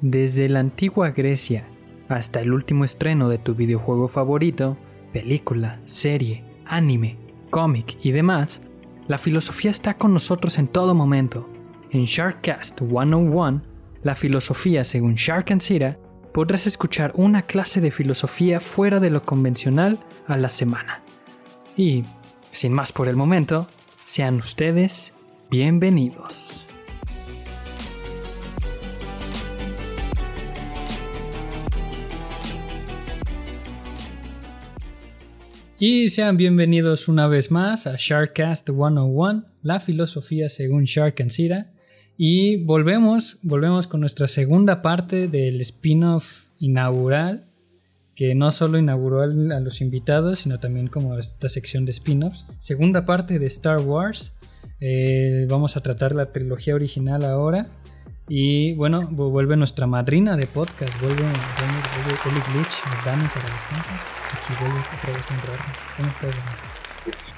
Desde la antigua Grecia hasta el último estreno de tu videojuego favorito, película, serie, anime, cómic y demás, la filosofía está con nosotros en todo momento. En Sharkcast 101, la filosofía según Shark and Sira, podrás escuchar una clase de filosofía fuera de lo convencional a la semana. Y, sin más por el momento, sean ustedes bienvenidos. Y sean bienvenidos una vez más a Sharkcast 101, la filosofía según Shark and Sira. Y volvemos, volvemos con nuestra segunda parte del spin-off inaugural, que no solo inauguró a los invitados, sino también como esta sección de spin-offs. Segunda parte de Star Wars. Eh, vamos a tratar la trilogía original ahora. Y bueno, vuelve nuestra madrina de podcast, vuelve, vuelve, Glitch, Dani para los Aquí vuelve otra vez a ¿Cómo estás, Dani?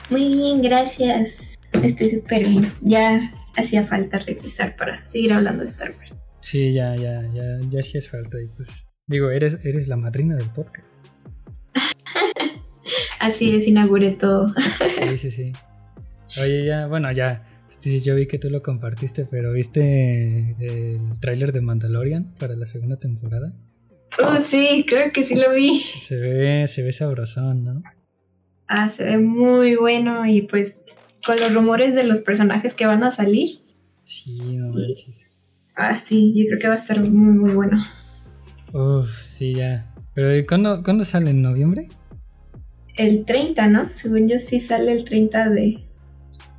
Muy bien, gracias. Estoy súper bien. Ya hacía falta regresar para seguir hablando de Star Wars. Sí, ya, ya, ya, ya sí es falta. Y pues, digo, eres, eres la madrina del podcast. Así es, inauguré todo. sí, sí, sí. Oye, ya, bueno, ya Sí, yo vi que tú lo compartiste, pero ¿viste el tráiler de Mandalorian para la segunda temporada? Oh, sí, creo que sí lo vi. Se ve, se ve sabrosón, ¿no? Ah, se ve muy bueno y pues con los rumores de los personajes que van a salir. Sí, no manches. Ah, sí, yo creo que va a estar muy, muy bueno. Uf, sí, ya. Pero ¿cuándo, ¿cuándo sale? ¿En noviembre? El 30, ¿no? Según yo sí sale el 30 de,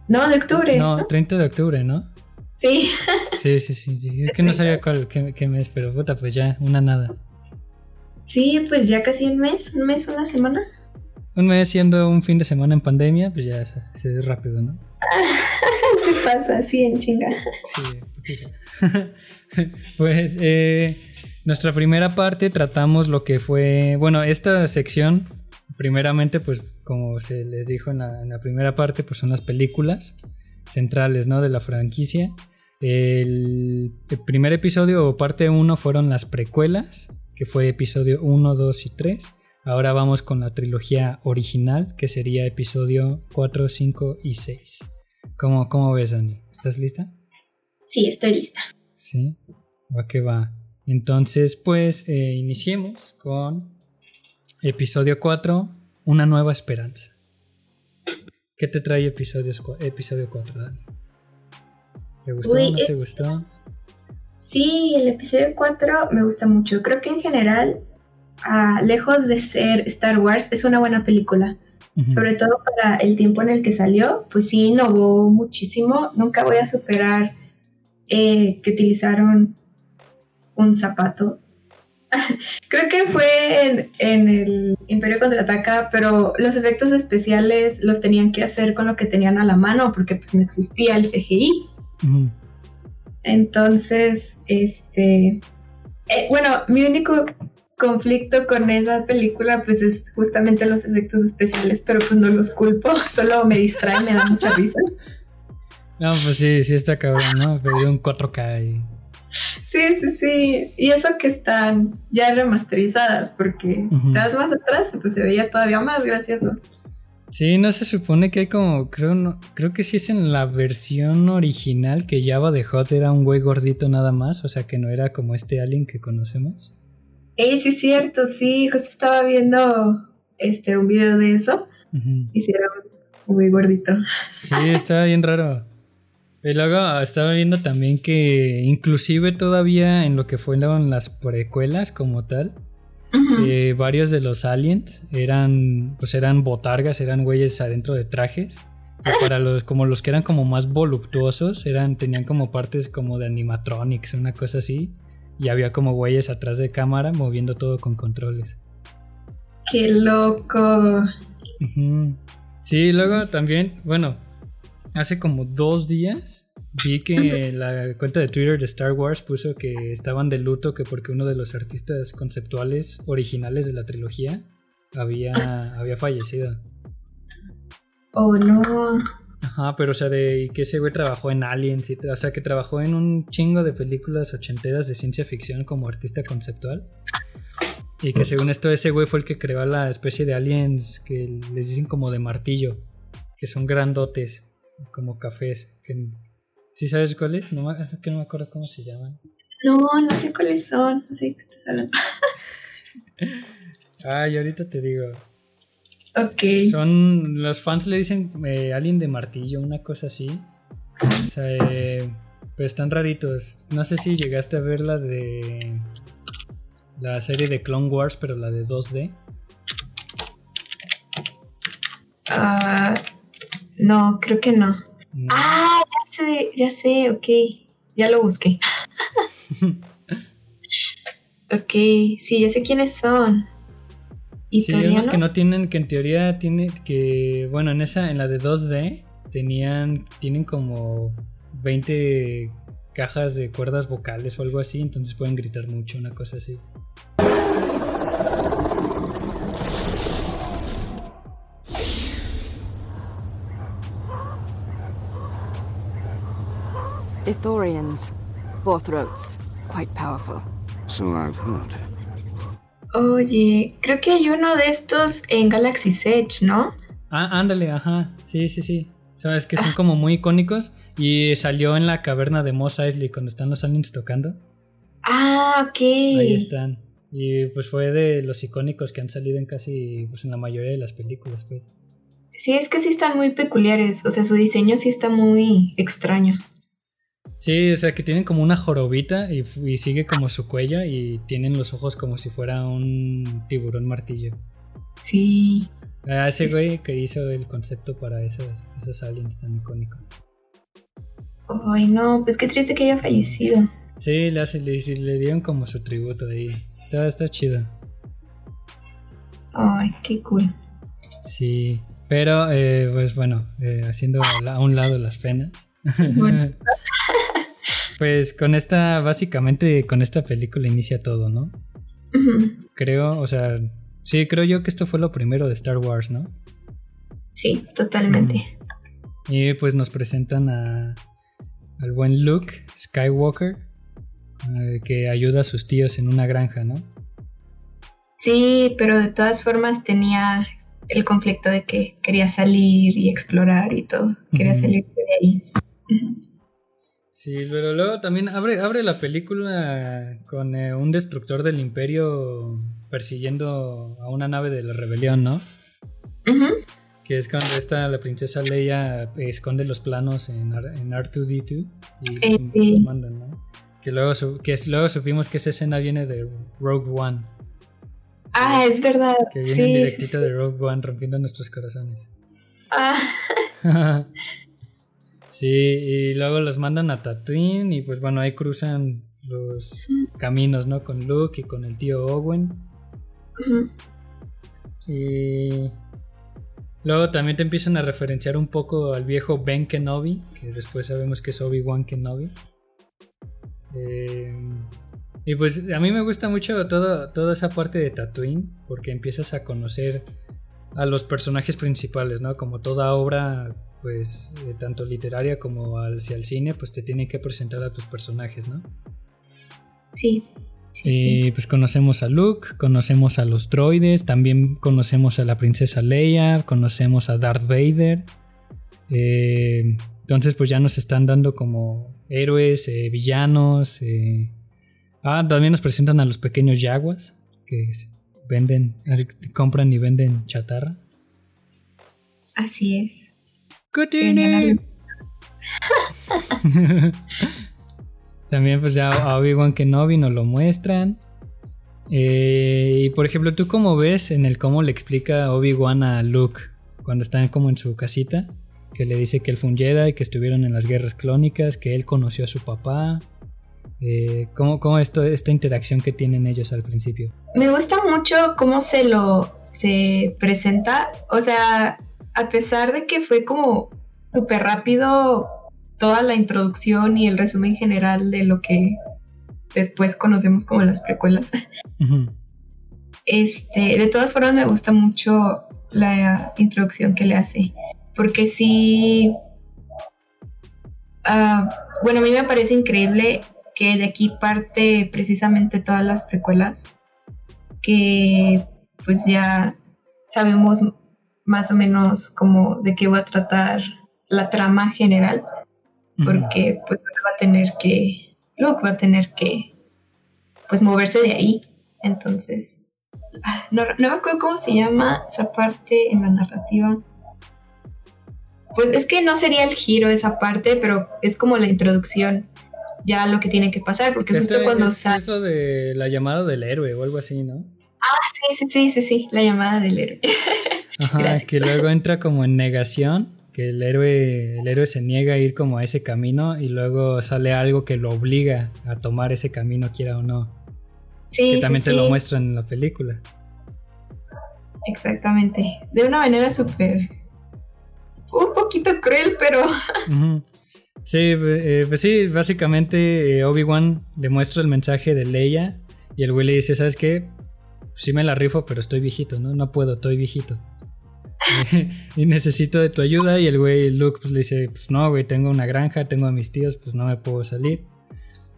no, de octubre. No, 30 de octubre, ¿no? Sí. sí, sí, sí, Es que no sabía cuál, qué, mes, pero puta, pues ya, una nada. Sí, pues ya casi un mes, un mes, una semana. Un mes siendo un fin de semana en pandemia, pues ya se ve rápido, ¿no? ¿Qué pasa? Así en chinga. Sí, pues eh, nuestra primera parte tratamos lo que fue, bueno, esta sección, primeramente, pues como se les dijo en la, primera parte, pues son las películas centrales ¿no? de la franquicia. El, primer episodio o parte 1 fueron las precuelas, que fue episodio 1, 2 y 3. Ahora vamos con la trilogía original, que sería episodio 4, 5 y 6. ¿Cómo, cómo ves, Dani? ¿Estás lista? Sí, estoy lista. Sí, va que va. Entonces, pues eh, iniciemos con episodio 4, una nueva esperanza. ¿Qué te trae episodios, episodio 4, Dani? ¿Te gustó o no te gustó? Sí, el episodio 4 me gusta mucho. Creo que en general, ah, lejos de ser Star Wars, es una buena película. Sobre todo para el tiempo en el que salió, pues sí innovó muchísimo. Nunca voy a superar eh, que utilizaron un zapato Creo que fue en, el Imperio Contraataca, pero los efectos especiales los tenían que hacer con lo que tenían a la mano, porque pues no existía el CGI. Entonces, este... Eh, bueno, mi único conflicto con esa película pues es justamente los efectos especiales, pero pues no los culpo, solo me distrae, me da mucha risa. No, pues sí, sí está cabrón, ¿no? Pedí un 4K y Sí, sí, sí. Y eso que están ya remasterizadas, porque si estás más atrás, pues se veía todavía más gracioso. Sí, no se supone que hay como, creo, no, creo que sí es en la versión original que Java de Hot era un güey gordito nada más, o sea que no era como este alien que conocemos. Eh, sí es cierto, sí, justo estaba viendo este un video de eso y sí era un güey gordito. Sí, estaba bien raro. Y luego estaba viendo también que inclusive todavía en lo que fueron las precuelas como tal, eh, varios de los aliens eran pues eran botargas, eran güeyes adentro de trajes. para los como los que eran como más voluptuosos, eran tenían como partes como de animatronics, una cosa así, y había como güeyes atrás de cámara moviendo todo con controles. Qué loco. Sí, luego también, bueno, hace como dos días vi que la cuenta de Twitter de Star Wars puso que estaban de luto que porque uno de los artistas conceptuales originales de la trilogía había, había fallecido. Oh no. Ajá, pero o sea, de que ese güey trabajó en Aliens, y, o sea, que trabajó en un chingo de películas ochenteras de ciencia ficción como artista conceptual. Y que según esto, ese güey fue el que creó la especie de aliens que les dicen como de martillo, que son grandotes, como cafés. Que, ¿Sí sabes cuáles? No, es que no me acuerdo cómo se llaman. No, no sé cuáles son, no sé qué estás hablando. Ay, ahorita te digo. Ok. Son. Los fans le dicen eh, Alien de martillo, una cosa así. O sea, eh, pues están raritos. No sé si llegaste a ver la de. La serie de Clone Wars, pero la de 2D. No, creo que no. Ah, ya sé, ya sé, ok. Ya lo busqué. ok, sí, ya sé quiénes son. Sí, unos que no tienen, que en teoría tiene que, bueno, en esa, en la de 2D, tenían, tienen como 20 cajas de cuerdas vocales o algo así, entonces pueden gritar mucho, una cosa así. Ithorians, four throats, quite powerful. So I've heard. Oye, creo que hay uno de estos en Galaxy Edge, ¿no? Ah, ándale, ajá. Sí, sí, sí. Sabes que son como muy icónicos. Y salió en la caverna de Moss Eisley cuando están los aliens tocando. Ah, ok. Ahí están. Y pues fue de los icónicos que han salido en casi, pues en la mayoría de las películas, pues. Sí, es que sí están muy peculiares. O sea, su diseño sí está muy extraño. Sí, o sea, que tienen como una jorobita y, sigue como su cuello y tienen los ojos como si fuera un tiburón martillo. Sí. Ah, ese güey que hizo el concepto para esos, esos aliens tan icónicos. Ay, no, pues qué triste que haya fallecido. Sí, le, le, dieron como su tributo ahí. Está, está chido. Ay, qué cool. Sí, pero eh, pues bueno, eh, haciendo a un lado las penas. pues con esta, básicamente con esta película inicia todo, ¿no? Creo, o sea, sí, creo yo que esto fue lo primero de Star Wars, ¿no? Sí, totalmente. Y pues nos presentan a, al buen Luke Skywalker, eh, que ayuda a sus tíos en una granja, ¿no? Sí, pero de todas formas tenía el conflicto de que quería salir y explorar y todo, quería salirse de ahí. Sí, pero luego también abre, abre la película con eh, un destructor del imperio persiguiendo a una nave de la rebelión, ¿no? Que es cuando está la princesa Leia esconde los planos en, en R2D2 y eh, los mandan, ¿no? Que luego, que luego supimos que esa escena viene de Rogue One. Ah, es verdad. Que viene sí, directito de Rogue One rompiendo nuestros corazones. Ah. Sí, y luego los mandan a Tatooine y pues bueno, ahí cruzan los caminos, ¿no? Con Luke y con el tío Owen. Y luego también te empiezan a referenciar un poco al viejo Ben Kenobi, que después sabemos que es Obi-Wan Kenobi. Eh, y pues a mí me gusta mucho todo, toda esa parte de Tatooine, porque empiezas a conocer a los personajes principales, ¿no? Como toda obra pues eh, tanto literaria como hacia el cine, pues te tienen que presentar a tus personajes, ¿no? Sí. y pues conocemos a Luke, conocemos a los droides, también conocemos a la princesa Leia, conocemos a Darth Vader. Eh, entonces pues ya nos están dando como héroes, eh, villanos. Ah, también nos presentan a los pequeños yaguas que venden, compran y venden chatarra. Así es. También pues ya a Obi-Wan Kenobi nos lo muestran. Eh, y por ejemplo, ¿tú cómo ves en el cómo le explica Obi-Wan a Luke cuando están como en su casita? Que le dice que él fue un Jedi, que estuvieron en las guerras clónicas, que él conoció a su papá. Eh, ¿Cómo, cómo esto, esta interacción que tienen ellos al principio? Me gusta mucho cómo se lo se presenta. O sea, a pesar de que fue como súper rápido toda la introducción y el resumen general de lo que después conocemos como las precuelas. Este, de todas formas me gusta mucho la introducción que le hace, porque sí, Ah, bueno, a mí me parece increíble que de aquí parte precisamente todas las precuelas, que pues ya sabemos más o menos como de qué va a tratar la trama general, porque pues va a tener que, Luke va a tener que pues moverse de ahí, entonces, ah, no, no me acuerdo cómo se llama esa parte en la narrativa. Pues es que no sería el giro esa parte, pero es como la introducción ya lo que tiene que pasar, porque justo cuando es, sale... es lo de la llamada del héroe o algo así, ¿no? Ah, sí, sí, sí, sí, sí, la llamada del héroe. Ajá, Gracias. que luego entra como en negación, que el héroe, el héroe se niega a ir como a ese camino y luego sale algo que lo obliga a tomar ese camino, quiera o no. Sí, que también sí, te lo muestran en la película. exactamente. De una manera súper... Un poquito cruel, pero... Ujú. Sí, eh, pues sí, básicamente eh, Obi-Wan le muestra el mensaje de Leia y el güey le dice, ¿sabes qué? Sí me la rifo, pero estoy viejito, ¿no? No puedo, estoy viejito. y necesito de tu ayuda y el güey Luke pues, le dice, pues no, güey, tengo una granja, tengo a mis tíos, pues no me puedo salir.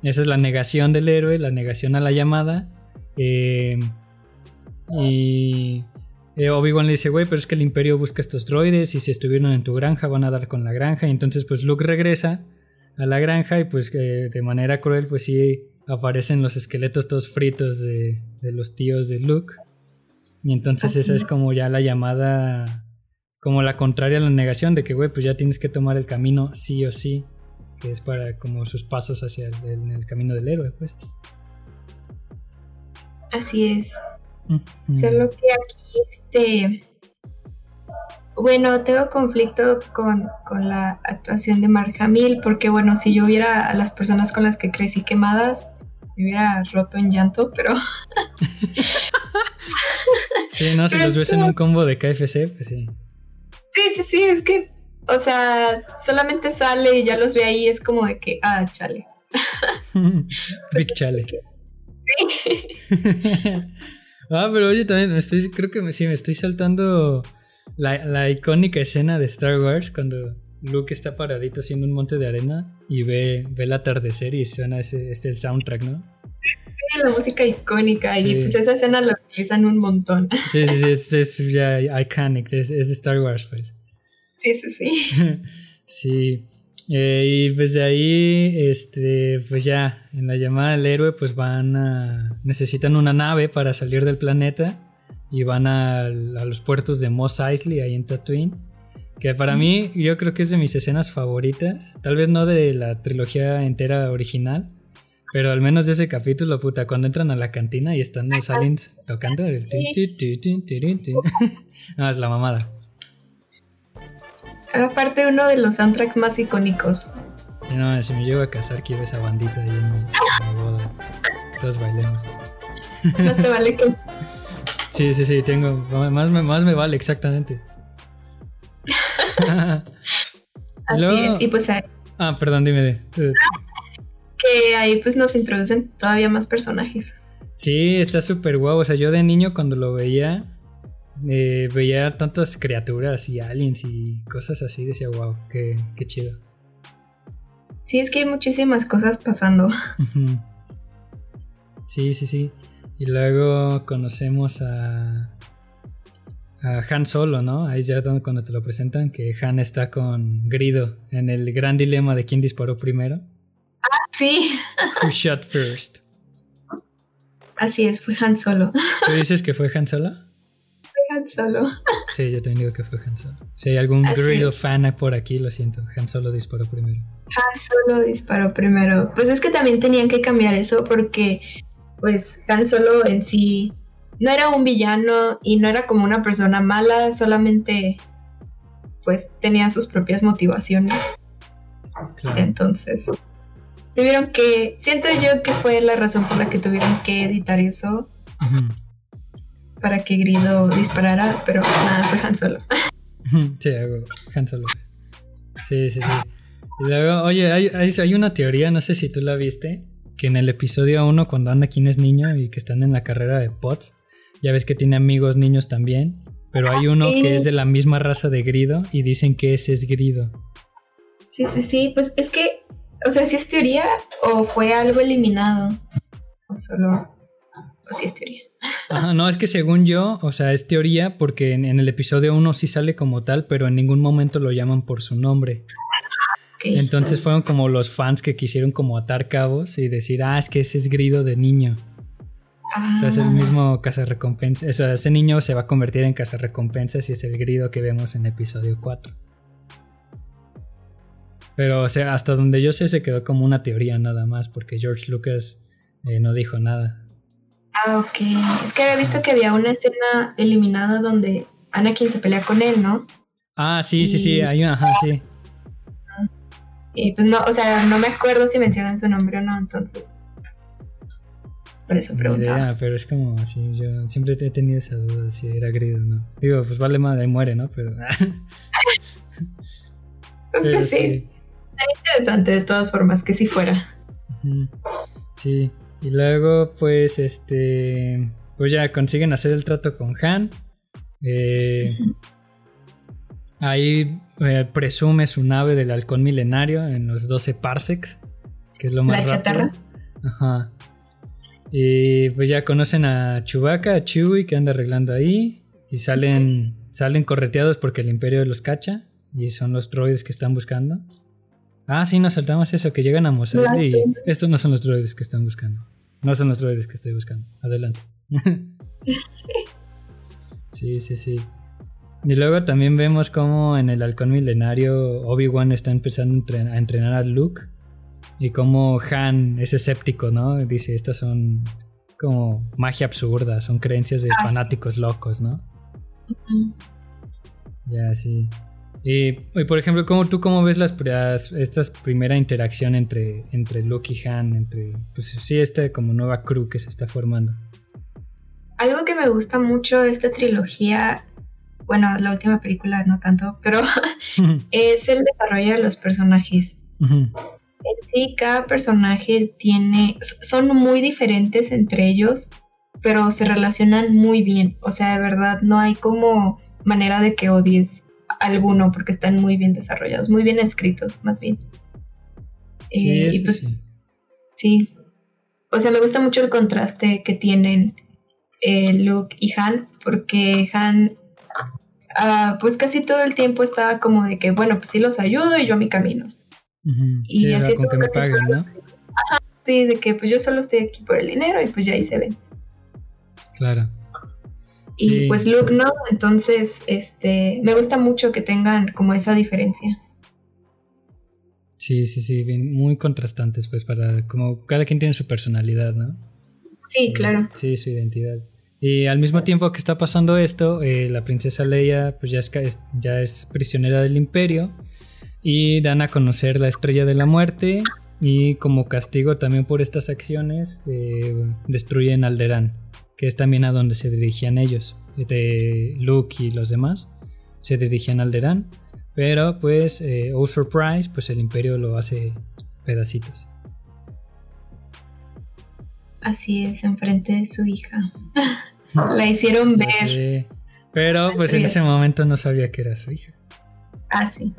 Esa es la negación del héroe, la negación a la llamada. Eh, y eh, Obi-Wan le dice, güey, pero es que el imperio busca estos droides y si estuvieron en tu granja van a dar con la granja. Y entonces pues Luke regresa a la granja y pues eh, de manera cruel pues sí aparecen los esqueletos todos fritos de, de los tíos de Luke. Y entonces esa es como ya la llamada, como la contraria a la negación de que, güey, pues ya tienes que tomar el camino sí o sí, que es para como sus pasos hacia el, el- el camino del héroe, pues. Así es. Solo que aquí, este. Bueno, tengo conflicto con, con la actuación de Mark Hamill, porque bueno, si yo viera a las personas con las que crecí quemadas, me hubiera roto en llanto, pero Sí, no, si Pero los ves en un combo de KFC, pues sí. sí, sí, sí, es que, o sea, solamente sale y ya los ve ahí, es como de que, ah, chale. Big Chale. ah, pero oye, también me estoy, creo que me, sí, me estoy saltando la, la icónica escena de Star Wars cuando Luke está paradito haciendo un monte de arena y ve, ve el atardecer y suena ese, este el soundtrack, ¿no? La música icónica Sí. y pues esa escena la utilizan un montón. Sí, sí, sí, es, es ya iconic, es, es de Star Wars, pues. Sí, sí, sí. Sí. Eh, y pues de ahí, este, pues ya, en la llamada del héroe, pues van a. necesitan una nave para salir del planeta. Y van a, a los puertos de Mos Eisley, ahí en Tatooine. Que para mí, yo creo que es de mis escenas favoritas. Tal vez no de la trilogía entera original. Pero al menos de ese capítulo, puta, cuando entran a la cantina y están los aliens tocando. el tin, tin, tin, tin, tin, tin. No, es la mamada. Aparte, uno de los soundtracks más icónicos. Si no, si me llego a casar, quiero esa bandita ahí en mi, en mi boda. Todos bailemos. No se vale que Sí, sí, sí, tengo. Más me, más me vale, exactamente. así Luego- es. Y pues ahí- Ah, perdón, dime. tú- que ahí pues nos introducen todavía más personajes. Sí, está súper guau. O sea, yo de niño cuando lo veía, eh, veía tantas criaturas y aliens y cosas así. Decía, wow, qué, qué chido. Sí, es que hay muchísimas cosas pasando. Sí, sí, sí. Y luego conocemos a, a Han Solo, ¿no? Ahí ya donde- cuando te lo presentan, que Han está con Grido en el gran dilema de quién disparó primero. Sí, Who shot first? así es, fue Han Solo. ¿Tú dices que fue Han Solo? Fue Han Solo. Sí, yo también digo que fue Han Solo. Si hay algún es. fan por aquí, lo siento. Han Solo disparó primero. Han Solo disparó primero. Pues es que también tenían que cambiar eso porque pues Han Solo en sí no era un villano y no era como una persona mala, solamente pues tenía sus propias motivaciones. Claro. Entonces, tuvieron que, siento yo que fue la razón por la que tuvieron que editar eso para que Grido disparara, pero nada, fue Han Solo. Sí, hago Han Solo. Sí, sí, sí. Y luego, oye, hay, hay, hay una teoría, no sé si tú la viste, que en el episodio 1, cuando Anakin es niño y que están en la carrera de Pots, ya ves que tiene amigos niños también, pero hay uno sí. que es de la misma raza de Grido y dicen que ese es Grido. Sí, sí, sí, pues es que, o sea, si es teoría o fue algo eliminado, o solo, o si es teoría. Ajá, no, es que según yo, o sea, es teoría porque en, el episodio 1 sí sale como tal, pero en ningún momento lo llaman por su nombre. Entonces fueron como los fans que quisieron como atar cabos y decir, ah, es que ese es grido de niño. O sea, es el ah. mismo recompensa. O sea, ese niño se va a convertir en recompensas y es el grido que vemos en episodio 4. Pero, o sea, hasta donde yo sé, se quedó como una teoría nada más, porque George Lucas eh, no dijo nada. Ah, ok. Es que había visto que había una escena eliminada donde Anakin se pelea con él, ¿no? Ah, sí, sí, sí, hay una, ajá, sí. Y pues no, o sea, no me acuerdo si mencionan su nombre o no, entonces. Por eso preguntaba. pero es como así, yo siempre he tenido esa duda si era Grido o no. Digo, pues vale madre, muere, ¿no? Pero. pues sí. Interesante de todas formas que si fuera. Sí. Y luego, pues, este. Pues ya consiguen hacer el trato con Han. Eh, ahí eh, presume su nave del halcón milenario en los 12 parsecs, que es lo más La chatarra. Ajá. Y pues ya conocen a Chewbacca, a Chewie, que anda arreglando ahí. Y salen, salen correteados porque el Imperio los cacha. Y son los droides que están buscando. Ah, sí, nos saltamos eso, que llegan a Mos y estos no son los droides que están buscando. No son los droides que estoy buscando. Adelante. sí, sí, sí. Y luego también vemos cómo en el halcón milenario Obi-Wan está empezando a entrenar a Luke. Y cómo Han es escéptico, ¿no? Dice, estas son como magia absurda, son creencias de ah, fanáticos locos, ¿no? Ya, sí. Y, por ejemplo, ¿cómo, ¿tú cómo ves las, esta primera interacción entre, entre Luke y Han? Entre, pues sí, esta como nueva crew que se está formando. Algo que me gusta mucho de esta trilogía, bueno, la última película no tanto, pero es el desarrollo de los personajes. En sí, cada personaje tiene, son muy diferentes entre ellos, pero se relacionan muy bien. O sea, de verdad, no hay como manera de que odies alguno porque están muy bien desarrollados, muy bien escritos, más bien. Sí, eh, pues, sí. sí. O sea, me gusta mucho el contraste que tienen eh, Luke y Han, porque Han, ah, pues casi todo el tiempo estaba como de que, bueno, pues sí los ayudo y yo a mi camino. Y así con que me paguen, ¿no? sí, de que pues yo solo estoy aquí por el dinero y pues ya ahí se ven. Claro. Y pues Luke no, entonces este me gusta mucho que tengan como esa diferencia. Sí, sí, sí, muy contrastantes, pues para como cada quien tiene su personalidad, ¿no? Sí, eh, claro. Sí, su identidad. Y al mismo tiempo que está pasando esto, eh, la princesa Leia pues ya es, ya es prisionera del imperio y dan a conocer la estrella de la muerte y como castigo también por estas acciones eh, destruyen Alderaan que es también a donde se dirigían ellos, de Luke y los demás, se dirigían al Alderaan, pero pues, eh, oh surprise, pues el imperio lo hace pedacitos. Así es, enfrente de su hija. La hicieron ver. Pero pues en ese momento no sabía que era su hija. Ah, sí.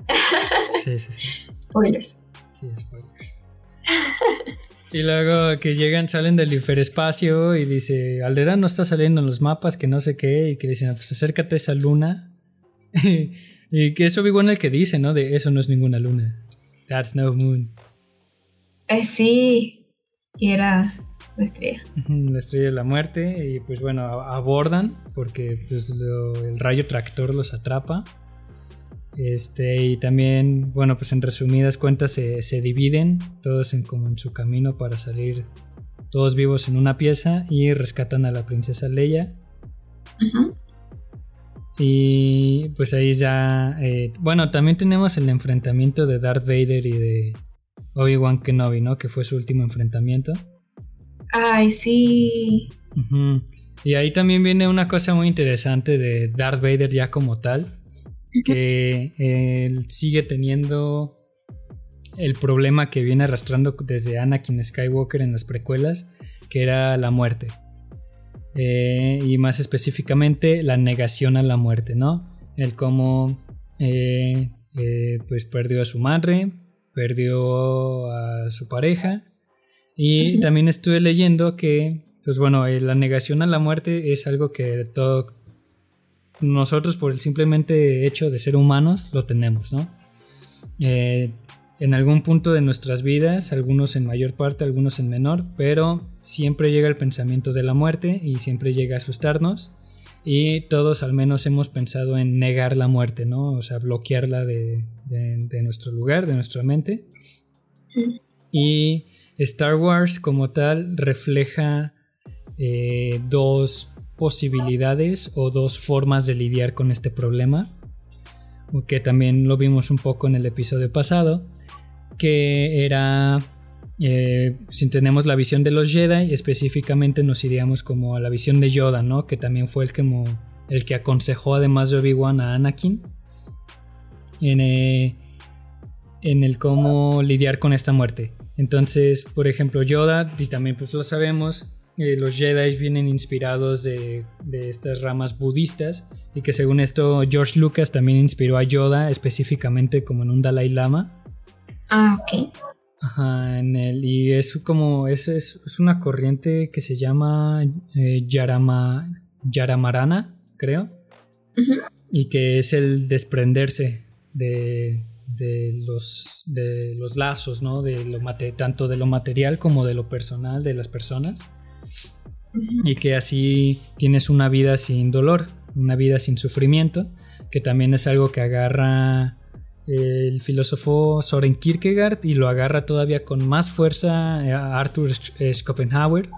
Sí, sí, sí. Spoilers. Sí, spoilers. Y luego que llegan, salen del hiperespacio y dice, Alderaan no está saliendo en los mapas, que no sé qué, y que dicen, pues acércate a esa luna. y que eso Obi-Wan el que dice, ¿no? De eso no es ninguna luna. That's no moon. Eh, sí, y era la estrella. La estrella de la muerte, y pues bueno, abordan, porque pues, el rayo tractor los atrapa. Este, y también, bueno, pues en resumidas cuentas se, dividen todos en como en su camino para salir todos vivos en una pieza y rescatan a la princesa Leia. Y pues ahí ya, eh, bueno, también tenemos el enfrentamiento de Darth Vader y de Obi-Wan Kenobi, ¿no? Que fue su último enfrentamiento. Ay, sí. Y ahí también viene una cosa muy interesante de Darth Vader ya como tal que él sigue teniendo el problema que viene arrastrando desde Anakin Skywalker en las precuelas, que era la muerte. Eh, y más específicamente la negación a la muerte, ¿no? El cómo eh, eh, pues perdió a su madre, perdió a su pareja. Y también estuve leyendo que, pues bueno, eh, la negación a la muerte es algo que todo, nosotros por el simplemente hecho de ser humanos lo tenemos, ¿no? Eh, en algún punto de nuestras vidas, algunos en mayor parte, algunos en menor, pero siempre llega el pensamiento de la muerte y siempre llega a asustarnos y todos al menos hemos pensado en negar la muerte, ¿no? O sea, bloquearla de, nuestro lugar, de nuestra mente. Y Star Wars como tal refleja eh, dos posibilidades o dos formas de lidiar con este problema, que también lo vimos un poco en el episodio pasado, que era, eh, si tenemos la visión de los Jedi, específicamente nos iríamos como a la visión de Yoda, ¿no? Que también fue el que, el que aconsejó además de Obi-Wan a Anakin en, eh, en el cómo lidiar con esta muerte. Entonces, por ejemplo, Yoda, y también pues lo sabemos, eh, los Jedi vienen inspirados de, estas ramas budistas y que según esto George Lucas también inspiró a Yoda específicamente como en un Dalai Lama. Ah, ok. Ajá, en el, y es como, es, es, una corriente que se llama eh, Yarama, Yaramarana, creo, y que es el desprenderse de, los, de los lazos, ¿no? De lo tanto de lo material como de lo personal de las personas y que así tienes una vida sin dolor, una vida sin sufrimiento, que también es algo que agarra el filósofo Soren Kierkegaard y lo agarra todavía con más fuerza Arthur Schopenhauer,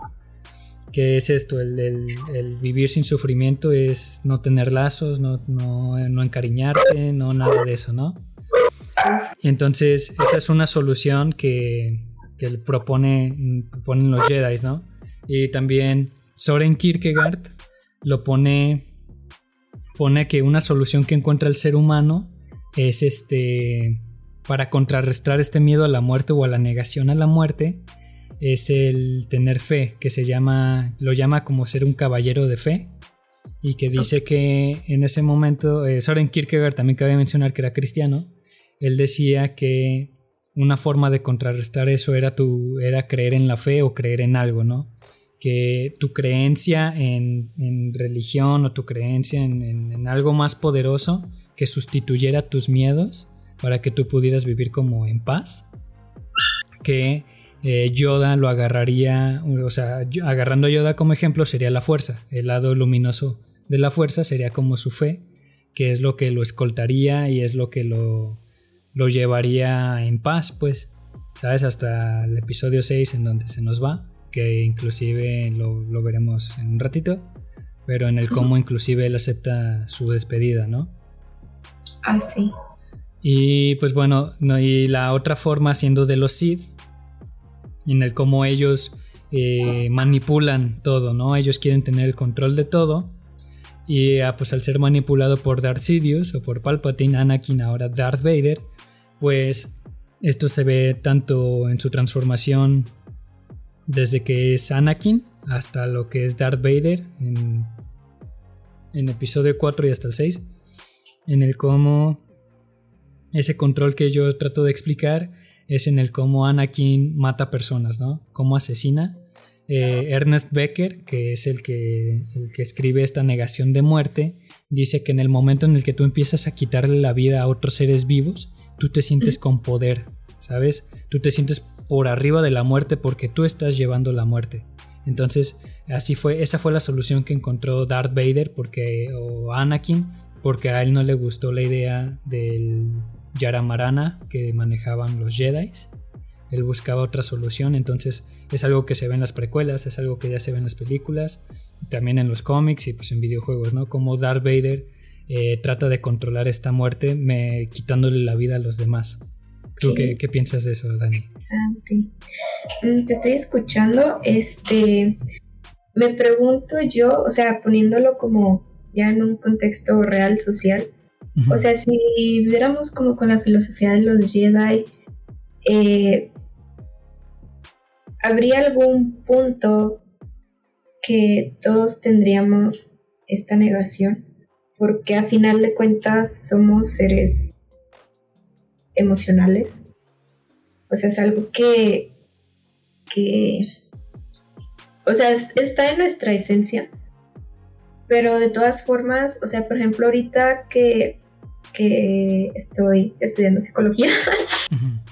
que es esto, el, vivir sin sufrimiento es no tener lazos, no, no, encariñarte, no nada de eso, ¿no? Y entonces esa es una solución que, que propone, proponen los Jedi, ¿no? Y también Soren Kierkegaard lo pone, pone que una solución que encuentra el ser humano es este, para contrarrestar este miedo a la muerte o a la negación a la muerte, es el tener fe, que se llama, lo llama como ser un caballero de fe, y que dice que en ese momento, eh, Soren Kierkegaard también cabe mencionar que era cristiano, él decía que una forma de contrarrestar eso era, tu, era creer en la fe o creer en algo, ¿no? Que tu creencia en, religión o tu creencia en, algo más poderoso que sustituyera tus miedos para que tú pudieras vivir como en paz, que eh, Yoda lo agarraría, o sea, agarrando a Yoda como ejemplo sería la fuerza, el lado luminoso de la fuerza sería como su fe, que es lo que lo escoltaría y es lo que lo, lo llevaría en paz, pues, ¿sabes? Hasta el episodio 6 en donde se nos va que inclusive lo, veremos en un ratito, pero en el cómo inclusive él acepta su despedida, ¿no? Ah, sí. Y pues bueno, no, y la otra forma siendo de los Sith, en el cómo ellos eh, manipulan todo, ¿no? Ellos quieren tener el control de todo. Y ah, pues al ser manipulado por Darth Sidious o por Palpatine, Anakin, ahora Darth Vader, pues esto se ve tanto en su transformación desde que es Anakin hasta lo que es Darth Vader en, en episodio 4 y hasta el 6, en el cómo ese control que yo trato de explicar es en el cómo Anakin mata personas, ¿no? Cómo asesina. Eh, Ernest Becker, que es el que, el que escribe esta negación de muerte, dice que en el momento en el que tú empiezas a quitarle la vida a otros seres vivos, tú te sientes con poder, ¿sabes? Tú te sientes por arriba de la muerte porque tú estás llevando la muerte. Entonces, así fue, esa fue la solución que encontró Darth Vader porque, o Anakin, porque a él no le gustó la idea del Yaramarana que manejaban los Jedi. Él buscaba otra solución, entonces es algo que se ve en las precuelas, es algo que ya se ve en las películas, también en los cómics y pues en videojuegos, ¿no? Como Darth Vader eh, trata de controlar esta muerte me, quitándole la vida a los demás. ¿Qué, piensas de eso, Dani? Interesante. Mm, te estoy escuchando. Este, me pregunto yo, o sea, poniéndolo como ya en un contexto real social, o sea, si viviéramos como con la filosofía de los Jedi, eh, ¿habría algún punto que todos tendríamos esta negación? Porque a final de cuentas somos seres emocionales. O sea, es algo que, que o sea, está en nuestra esencia, pero de todas formas, o sea, por ejemplo, ahorita que, que estoy estudiando psicología,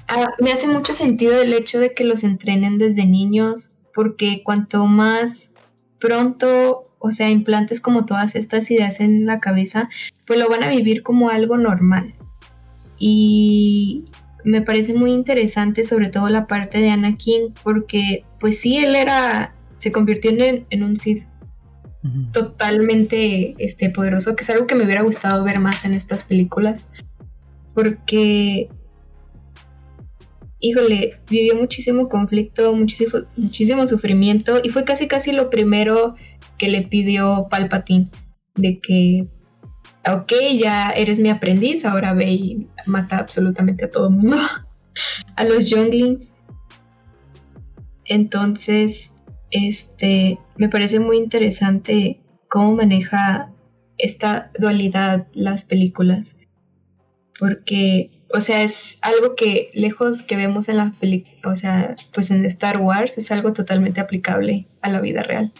ah, me hace mucho sentido el hecho de que los entrenen desde niños, porque cuanto más pronto, o sea, implantes como todas estas ideas en la cabeza, pues lo van a vivir como algo normal. Y me parece muy interesante sobre todo la parte de Anakin, porque pues sí, él era, se convirtió en, en un Sith totalmente este, poderoso, que es algo que me hubiera gustado ver más en estas películas, porque, híjole, vivió muchísimo conflicto, muchísimo, muchísimo sufrimiento, y fue casi casi lo primero que le pidió Palpatine, de que, ok, ya eres mi aprendiz, ahora ve y mata absolutamente a todo el mundo, a los younglings. Entonces, este, me parece muy interesante cómo maneja esta dualidad las películas. Porque, o sea, es algo que lejos que vemos en las películas, o sea, pues en Star Wars es algo totalmente aplicable a la vida real.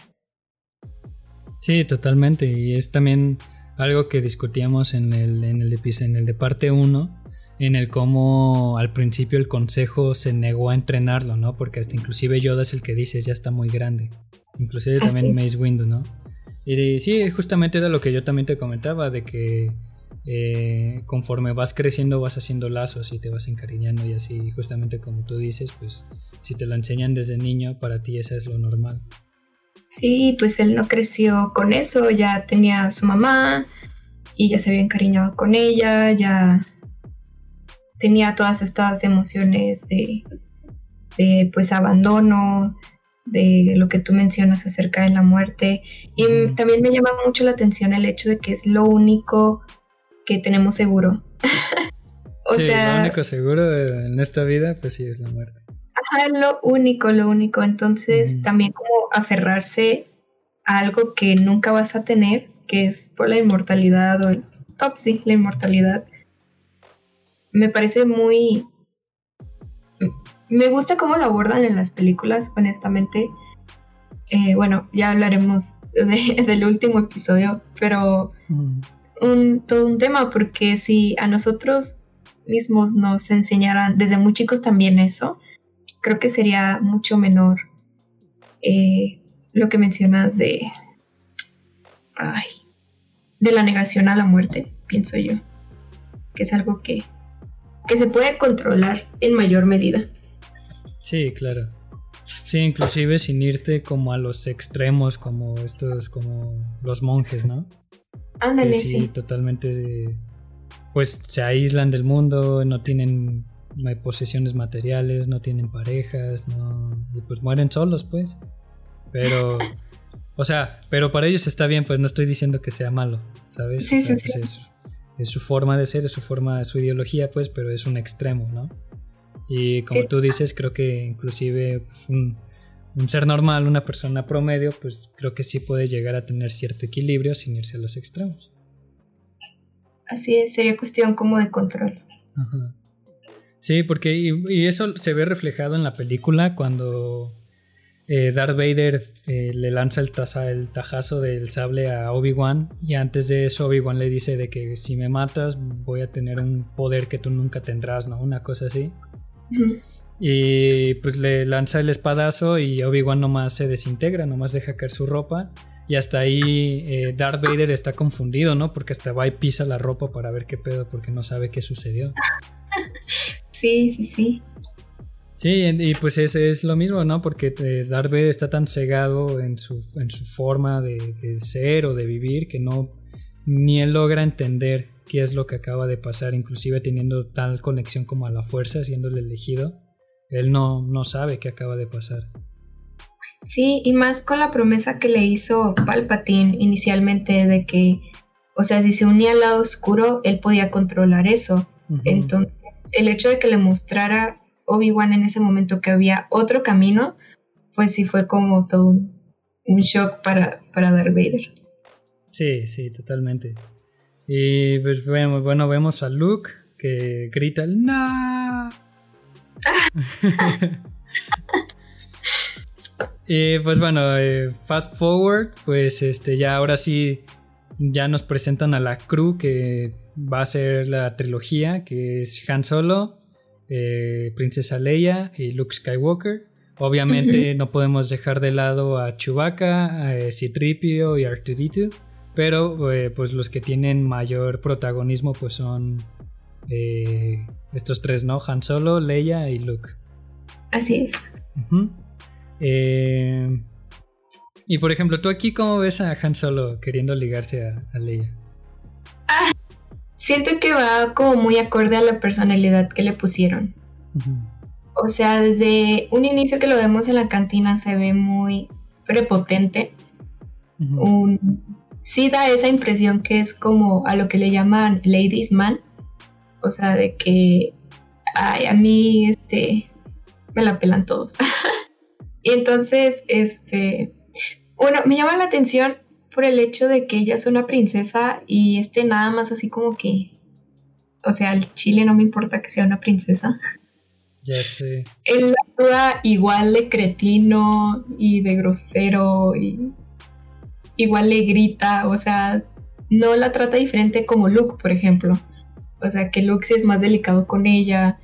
Sí, totalmente. Y es también algo que discutíamos en el, en el, en el de parte 1 en el cómo al principio el consejo se negó a entrenarlo, ¿no? Porque hasta inclusive Yoda es el que dice, ya está muy grande. Inclusive ah, también Mace Windu, ¿no? Y sí, justamente era lo que yo también te comentaba, de que eh, conforme vas creciendo vas haciendo lazos y te vas encariñando y así, justamente como tú dices, pues si te lo enseñan desde niño, para ti eso es lo normal. Sí, pues él no creció con eso, ya tenía a su mamá y ya se había encariñado con ella, ya tenía todas estas emociones de, pues abandono, de lo que tú mencionas acerca de la muerte. Y también me llama mucho la atención el hecho de que es lo único que tenemos seguro. o sea, lo único seguro en esta vida, pues sí, es la muerte. Ajá, lo único, lo único. Entonces, también como aferrarse a algo que nunca vas a tener, que es por la inmortalidad o el top, sí, la inmortalidad me parece muy... Me gusta cómo lo abordan en las películas, honestamente. Eh, bueno, ya hablaremos del último episodio, pero mm. un, todo un tema, porque si a nosotros mismos nos enseñaran desde muy chicos también eso, creo que sería mucho menor eh, lo que mencionas de, ay, de la negación a la muerte, pienso yo, que es algo que que se puede controlar en mayor medida. Sí, claro. Sí, inclusive sin irte como a los extremos, como estos, como los monjes, ¿no? Ándale, sí, sí. Totalmente, pues se aíslan del mundo, no tienen no hay posesiones materiales, no tienen parejas, no, y pues mueren solos, pues. Pero, o sea, pero para ellos está bien, pues no estoy diciendo que sea malo, ¿sabes? Sí, sí, pues sí es su forma de ser, es su forma, su ideología, pues, pero es un extremo, ¿no? Y como tú dices, creo que inclusive pues, un, ser normal, una persona promedio, pues creo que sí puede llegar a tener cierto equilibrio sin irse a los extremos. Así es, sería cuestión como de control. Sí, porque y, eso se ve reflejado en la película cuando eh, Darth Vader eh, le lanza el, taza, el tajazo del sable a Obi-Wan y antes de eso Obi-Wan le dice de que si me matas voy a tener un poder que tú nunca tendrás, ¿no? Una cosa así. Y pues le lanza el espadazo y Obi-Wan nomás se desintegra, nomás deja caer su ropa. Y hasta ahí eh, Darth Vader está confundido, ¿no? Porque hasta va y pisa la ropa para ver qué pedo, porque no sabe qué sucedió. Sí, sí, sí. Sí, y pues ese es lo mismo, ¿no? Porque eh, Darth Vader está tan cegado en su, en su forma de, ser o de vivir que no ni él logra entender qué es lo que acaba de pasar, inclusive teniendo tal conexión como a la fuerza, siendo el elegido, él no, no sabe qué acaba de pasar. Sí, y más con la promesa que le hizo Palpatine inicialmente de que, o sea, si se unía al lado oscuro, él podía controlar eso. Entonces, el hecho de que le mostrara Obi-Wan en ese momento que había otro camino, pues sí fue como todo un, shock para, para Darth Vader. Sí, sí, totalmente. Y pues bueno, bueno, vemos a Luke que grita el ¡No! y pues bueno, eh, fast forward, pues este ya ahora sí ya nos presentan a la crew que va a ser la trilogía, que es Han Solo, eh, Princesa Leia y Luke Skywalker. Obviamente no podemos dejar de lado a Chewbacca, a Citripio y R2D2, pero eh, pues los que tienen mayor protagonismo pues son eh, estos tres, ¿no? Han Solo, Leia y Luke. Así es. y por ejemplo, ¿tú aquí cómo ves a Han Solo queriendo ligarse a, Leia? Siento que va como muy acorde a la personalidad que le pusieron. O sea, desde un inicio que lo vemos en la cantina se ve muy prepotente. sí da esa impresión que es como a lo que le llaman ladies man. O sea, de que ay, a mí este me la pelan todos. y entonces, este, bueno, me llama la atención por el hecho de que ella es una princesa y este nada más así como que, o sea, al chile no me importa que sea una princesa. Ya sé. Él actúa igual de cretino y de grosero y igual le grita, o sea, no la trata diferente como Luke, por ejemplo. O sea, que Luke sí es más delicado con ella.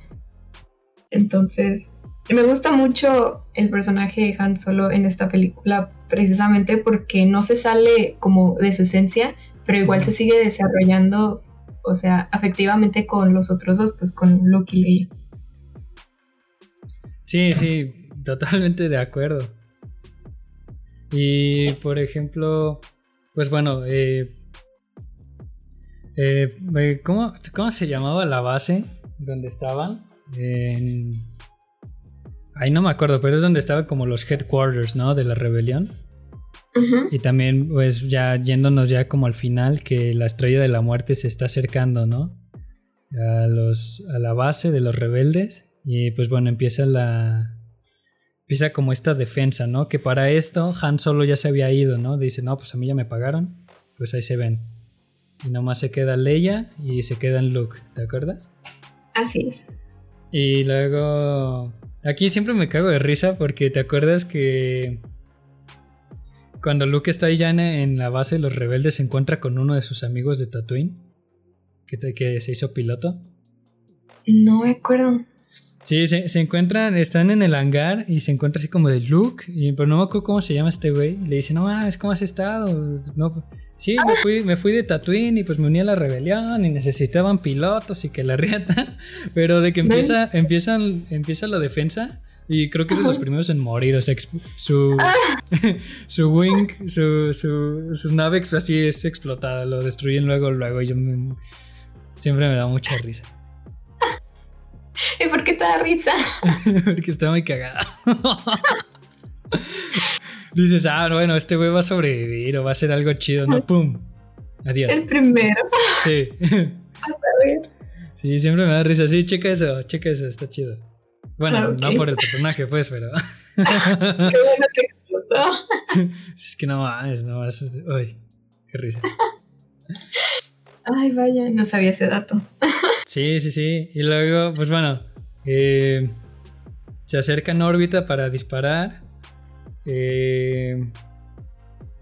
Entonces, me gusta mucho el personaje de Han Solo en esta película precisamente porque no se sale como de su esencia, pero igual se sigue desarrollando, o sea, afectivamente con los otros dos, pues con Luke y Leia. Sí, sí, totalmente de acuerdo. Y por ejemplo, pues bueno, eh, eh, eh, ¿cómo, se llamaba la base donde estaban? Ahí no me acuerdo, pero es donde estaban como los headquarters, ¿no? De la rebelión. Y también, pues ya yéndonos ya como al final, que la estrella de la muerte se está acercando, ¿no? A, los, a la base de los rebeldes. Y pues bueno, empieza la. Empieza como esta defensa, ¿no? Que para esto Han solo ya se había ido, ¿no? Dice, no, pues a mí ya me pagaron. Pues ahí se ven. Y nomás se queda Leia y se queda en Luke, ¿te acuerdas? Así es. Y luego. Aquí siempre me cago de risa porque te acuerdas que. Cuando Luke está ahí ya en, la base de los rebeldes se encuentra con uno de sus amigos de Tatooine. Que, que se hizo piloto. No me acuerdo. Sí, se, se, encuentran, están en el hangar y se encuentra así como de Luke, y, pero no me acuerdo cómo se llama este güey. le dice, no, ah, es como has estado. No, sí, me fui, me fui de Tatooine y pues me uní a la rebelión y necesitaban pilotos y que la riata. Pero de que empieza, empiezan, empieza la defensa y creo que es de los primeros en morir. O sea, su, su wing, su, su, su nave así es explotada, lo destruyen luego, luego. Y yo siempre me da mucha risa. ¿Y por qué te da risa? Porque está muy cagada. Dices, ah, bueno, este güey va a sobrevivir o va a ser algo chido, ¿no? ¡Pum! Adiós. El primero. Sí. a ver. Sí, siempre me da risa. Sí, checa eso, checa eso, está chido. Bueno, ah, no por el personaje, pues, pero. Qué bueno que explotó. es que no mames, no más. Uy, qué risa. Ay, vaya, no sabía ese dato. Sí, sí, sí. Y luego, pues bueno, eh, se acerca en órbita para disparar. Eh,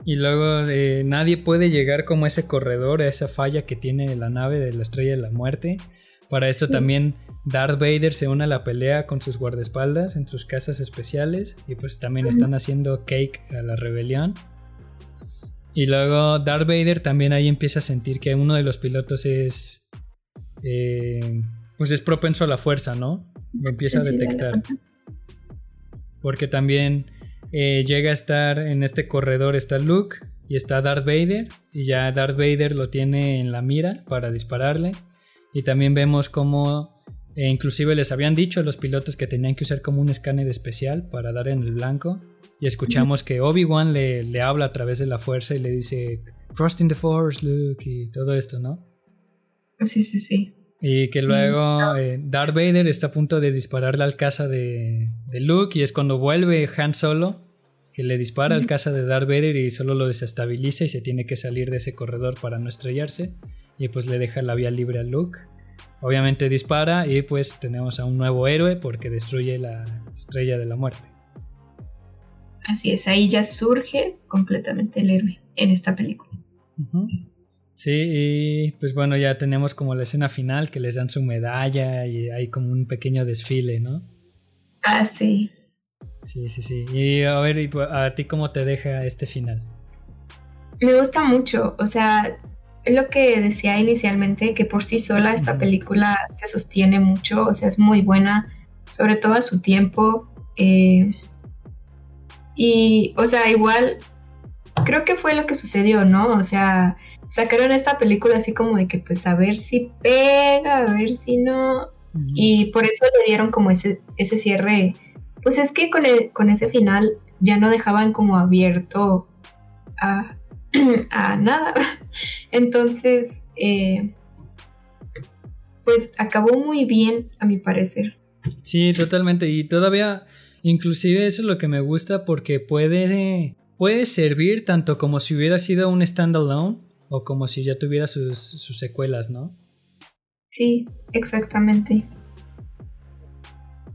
y luego eh, nadie puede llegar como a ese corredor, a esa falla que tiene la nave de la estrella de la muerte. Para esto también Darth Vader se une a la pelea con sus guardaespaldas en sus casas especiales. Y pues también están haciendo cake a la rebelión. Y luego Darth Vader también ahí empieza a sentir que uno de los pilotos es eh, pues es propenso a la fuerza, ¿no? Lo empieza a detectar. Porque también eh, llega a estar en este corredor, está Luke y está Darth Vader. Y ya Darth Vader lo tiene en la mira para dispararle. Y también vemos cómo eh, inclusive les habían dicho a los pilotos que tenían que usar como un escáner especial para dar en el blanco. Y escuchamos que Obi-Wan le, le habla a través de la fuerza y le dice, Trust in the Force, Luke, y todo esto, ¿no? Sí, sí, sí. Y que luego eh, Darth Vader está a punto de dispararle al casa de, Luke y es cuando vuelve Han Solo que le dispara al casa de Darth Vader y solo lo desestabiliza y se tiene que salir de ese corredor para no estrellarse. Y pues le deja la vía libre a Luke. Obviamente dispara y pues tenemos a un nuevo héroe porque destruye la estrella de la muerte. Así es, ahí ya surge completamente el héroe en esta película. Sí, y pues bueno, ya tenemos como la escena final que les dan su medalla y hay como un pequeño desfile, ¿no? Ah, sí. Sí, sí, sí. Y a ver, ¿a ti cómo te deja este final? Me gusta mucho, o sea, es lo que decía inicialmente, que por sí sola esta película se sostiene mucho, o sea, es muy buena, sobre todo a su tiempo. Eh, y, o sea, igual, creo que fue lo que sucedió, ¿no? O sea, sacaron esta película así como de que, pues, a ver si pega, a ver si no. Y por eso le dieron como ese, ese cierre. Pues es que con, con ese final ya no dejaban como abierto a, a nada. Entonces, eh, pues acabó muy bien, a mi parecer. Sí, totalmente. Y todavía, inclusive eso es lo que me gusta porque puede, puede servir tanto como si hubiera sido un standalone o como si ya tuviera sus, secuelas, ¿no? Sí, exactamente.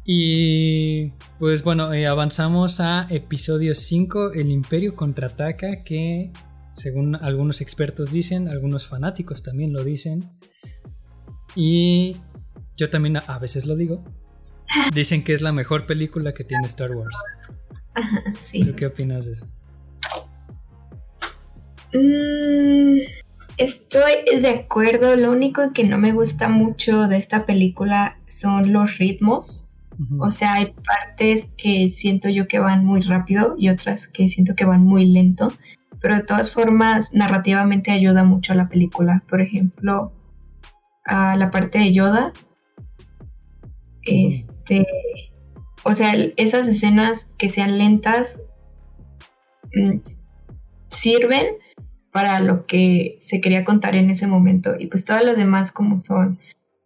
Y pues bueno, eh, avanzamos a episodio 5, El Imperio contraataca, que según algunos expertos dicen, algunos fanáticos también lo dicen. Y yo también a veces lo digo. Dicen que es la mejor película que tiene Star Wars. ¿Tú qué opinas de eso? Mm, estoy de acuerdo. Lo único que no me gusta mucho de esta película son los ritmos. O sea, hay partes que siento yo que van muy rápido y otras que siento que van muy lento pero de todas formas narrativamente ayuda mucho a la película. Por ejemplo, a la parte de Yoda, este, o sea, esas escenas que sean lentas mm, sirven para lo que se quería contar en ese momento y pues todas las demás como son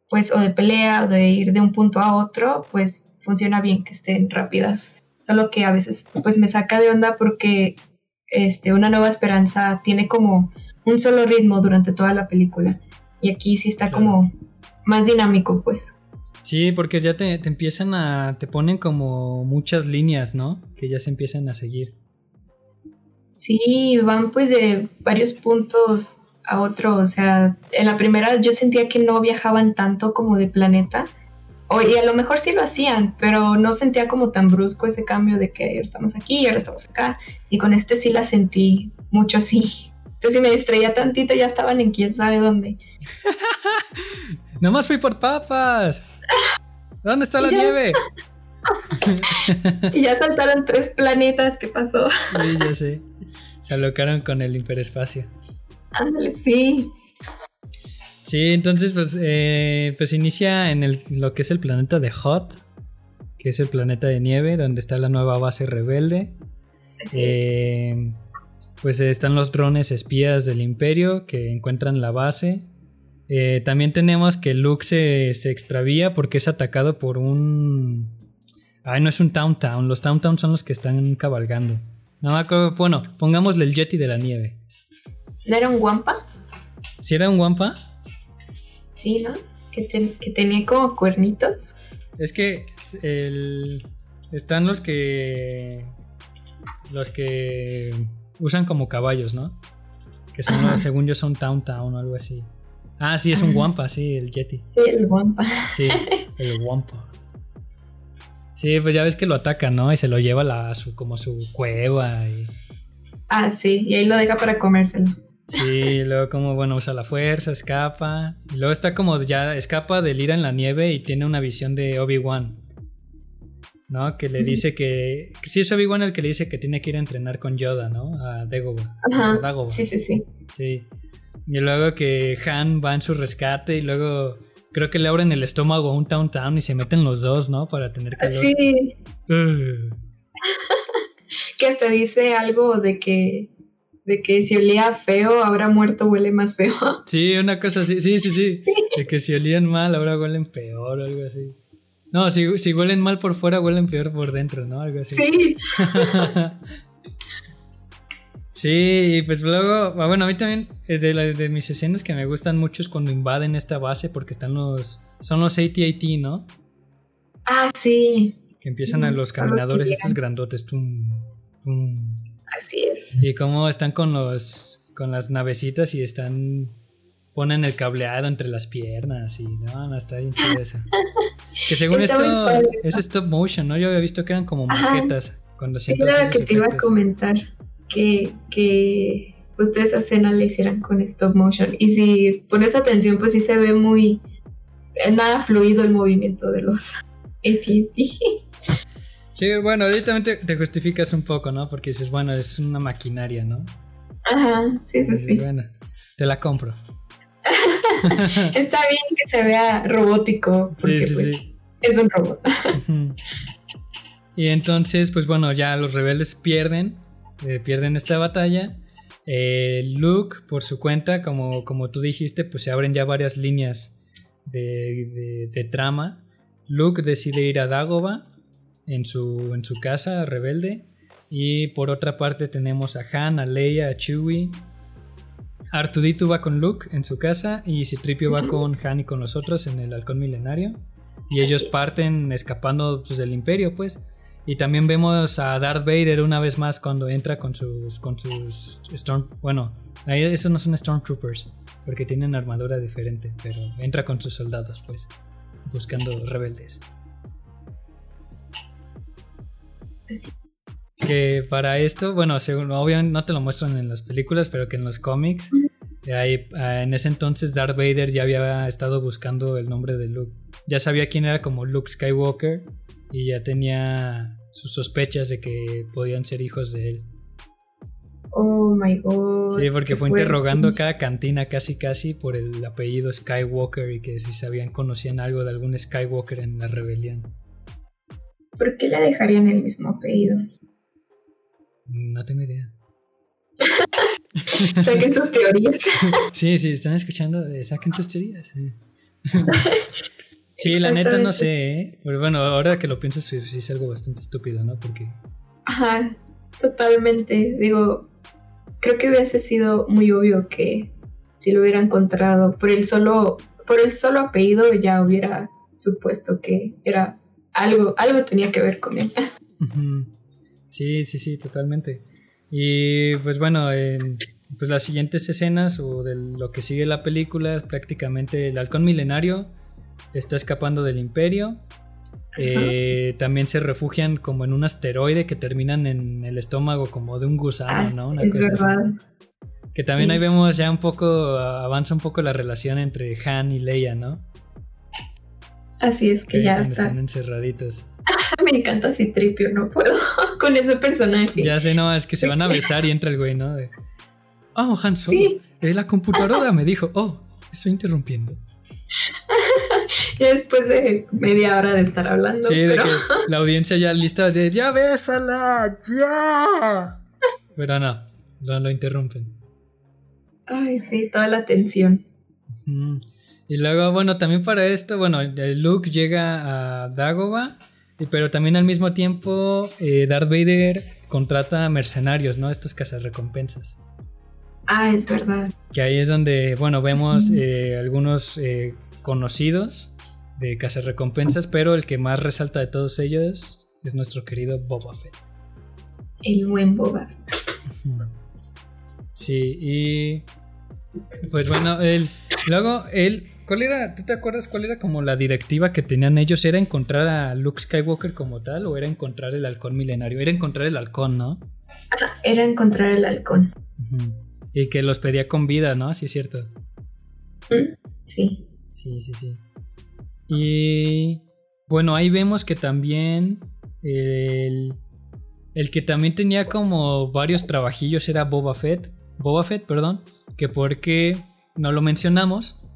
pues o de pelea o de ir de un punto a otro pues funciona bien que estén rápidas solo que a veces pues me saca de onda porque este, Una Nueva Esperanza tiene como un solo ritmo durante toda la película. Y aquí sí está como más dinámico, pues. Sí, porque ya te, empiezan a. te ponen como muchas líneas, ¿no? Que ya se empiezan a seguir. Sí, van pues de varios puntos a otro. O sea, en la primera yo sentía que no viajaban tanto como de planeta o, y a lo mejor sí lo hacían, pero no sentía como tan brusco ese cambio de que estamos aquí y ahora estamos acá. Y con este sí la sentí mucho así. Entonces si me distraía tantito ya estaban en quién sabe dónde. Nomás fui por papas. ¿Dónde está la nieve? y ya saltaron tres planetas. ¿Qué pasó? sí, ya sé. Se alocaron con el hiperespacio. Ándale, sí. Sí, entonces pues, eh, pues inicia en el, lo que es el planeta de Hot, que es el planeta de nieve, donde está la nueva base rebelde. Eh, pues están los drones espías del imperio que encuentran la base. Eh, también tenemos que Luke se, se, extravía porque es atacado por un... Ay, no es un Town Town, los Town Town son los que están cabalgando. No, bueno, pongámosle el Jetty de la nieve. ¿No era un Wampa? ¿Sí era un Wampa? Sí, ¿no? Que, tenía como cuernitos. Es que están los que. Los que usan como caballos, ¿no? Que son, según yo son Town Town o algo así. Ah, sí, es un Wampa, sí, el Yeti. Sí, el Wampa. Sí, el Wampa. Sí, pues ya ves que lo ataca, ¿no? Y se lo lleva a su, como su cueva. Y... Ah, sí, y ahí lo deja para comérselo. Sí, luego como, bueno, usa la fuerza, escapa. Y luego está como ya escapa del ir en la nieve y tiene una visión de Obi-Wan. ¿No? Que le dice que... Sí, es Obi-Wan el que le dice que tiene que ir a entrenar con Yoda, ¿no? A Dagobah. Ajá. Sí, sí, sí. Sí. Y luego que Han va en su rescate y luego creo que le abren el estómago a un Town Town y se meten los dos, ¿no? Para tener calor. Sí. que hasta dice algo de que de que si olía feo, ahora muerto huele más feo. Sí, una cosa así, sí, sí, sí. De que si olían mal, ahora huelen peor o algo así. No, si, si huelen mal por fuera, huelen peor por dentro, ¿no? Algo así. Sí. Sí, pues luego, ah, bueno, a mí también es de, de mis escenas que me gustan mucho es cuando invaden esta base porque están los, son los AT-AT, ¿no? Ah, sí. Que empiezan a los caminadores estos grandotes. Así es. Y cómo están con los con las navecitas y están ponen el cableado entre las piernas y no, no está bien chido eso. que según esto es stop motion, ¿no? Yo había visto que eran como maquetas cuando sí, era que te iba a comentar que, que ustedes esa escena la hicieran con stop motion y si pones atención pues sí se ve muy nada fluido el movimiento de los AT&T. Sí, bueno, ahorita te, justificas un poco, ¿no? Porque dices, bueno, es una maquinaria, ¿no? Ajá, sí, sí, sí. Bueno, te la compro. Está bien que se vea robótico. Porque, sí, sí, pues, sí. Es un robot. y entonces, pues bueno, ya los rebeldes pierden, eh, pierden esta batalla. Eh, Luke, por su cuenta, como, como tú dijiste, pues se abren ya varias líneas de, de trama. Luke decide ir a Dagoba en su, en su casa rebelde. Y por otra parte tenemos a Han, a Leia, a Chewie. Artudito va con Luke en su casa y Citripio va con Han y con los otros en el halcón milenario. Y ellos parten escapando pues, del imperio, pues. Y también vemos a Darth Vader una vez más cuando entra con sus con sus Storm, bueno, esos no son Stormtroopers porque tienen armadura diferente, pero entra con sus soldados, pues, buscando rebeldes. Que para esto, bueno, según, obviamente no te lo muestran en las películas, pero que en los cómics, ahí, ah, en ese entonces Darth Vader ya había estado buscando el nombre de Luke. Ya sabía quién era como Luke Skywalker y ya tenía sus sospechas de que podían ser hijos de él. Oh my god. Sí, porque fue interrogando cada cantina casi casi por el apellido Skywalker y que si sabían, conocían algo de algún Skywalker en la rebelión. ¿Por qué le dejarían el mismo apellido? No tengo idea. saquen sus teorías. sí, sí, están escuchando, eh, saquen sus teorías. sí, la neta no sé, ¿eh? Pero bueno, ahora que lo piensas, sí es algo bastante estúpido, ¿no? Porque. Ajá, totalmente. Digo, creo que hubiese sido muy obvio que si lo hubiera encontrado por el solo, por el solo apellido ya hubiera supuesto que era algo, algo tenía que ver con él. Sí, sí, sí, totalmente. Y pues bueno, pues las siguientes escenas o de lo que sigue la película, prácticamente el halcón milenario está escapando del imperio. Eh, también se refugian como en un asteroide que terminan en el estómago como de un gusano, ah, ¿no? Una es verdad. Que también ahí vemos ya un poco, avanza un poco la relación entre Han y Leia, ¿no? Así es que, ya están encerraditos. Me encanta Citripio, no puedo con ese personaje. Ya sé, no, es que se van a besar y entra el güey, ¿no? oh, Han Solo. Eh, la computadora me dijo, oh, estoy interrumpiendo. y después de media hora de estar hablando. Sí, de que la audiencia ya lista de ya bésala, ya. Pero no, no lo interrumpen. Ay, sí, toda la tensión. Y luego, bueno, también para esto, bueno, Luke llega a Dagoba, pero también al mismo tiempo eh, Darth Vader contrata mercenarios, ¿no? Estos cazarrecompensas. Ah, es verdad. Que ahí es donde, bueno, vemos eh, algunos eh, conocidos de cazarrecompensas, pero el que más resalta de todos ellos es nuestro querido Boba Fett. El buen Boba. Sí, y pues bueno, él, luego él ¿Cuál era, tú te acuerdas cuál era como la directiva que tenían ellos? ¿Era encontrar a Luke Skywalker como tal o era encontrar el halcón milenario? Era encontrar el halcón, ¿no? Era encontrar el halcón. Y que los pedía con vida, ¿no? Sí, es cierto. Mm, sí. Sí, sí, sí. Y bueno, ahí vemos que también el, el que también tenía como varios trabajillos era Boba Fett. Boba Fett, perdón. Que porque no lo mencionamos,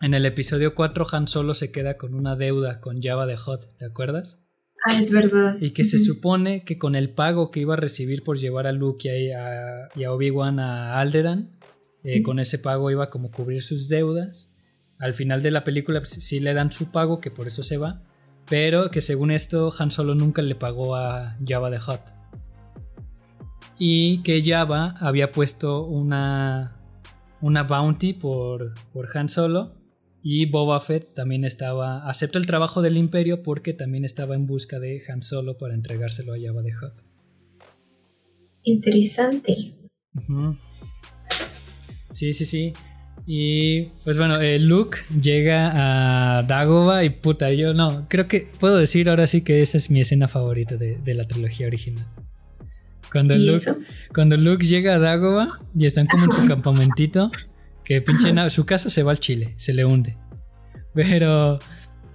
en el episodio 4 Han Solo se queda con una deuda con Java de Hot, ¿te acuerdas? Ah, es verdad. Y que se supone que con el pago que iba a recibir por llevar a Luke y a, Obi-Wan a Alderan, eh, con ese pago iba como cubrir sus deudas. Al final de la película pues, sí le dan su pago, que por eso se va, pero que según esto Han Solo nunca le pagó a Java de Hot. y que Java había puesto una, una bounty por, por Han Solo y Boba Fett también estaba, aceptó el trabajo del imperio porque también estaba en busca de Han Solo para entregárselo a Java de Hutt. Interesante. Sí, sí, sí. Y pues bueno, eh, Luke llega a Dagobah y puta, yo no, creo que puedo decir ahora sí que esa es mi escena favorita de, la trilogía original. Cuando Luke, cuando Luke llega a Dagobah y están como en su campamentito, que pinche su casa se va al Chile, se le hunde. Pero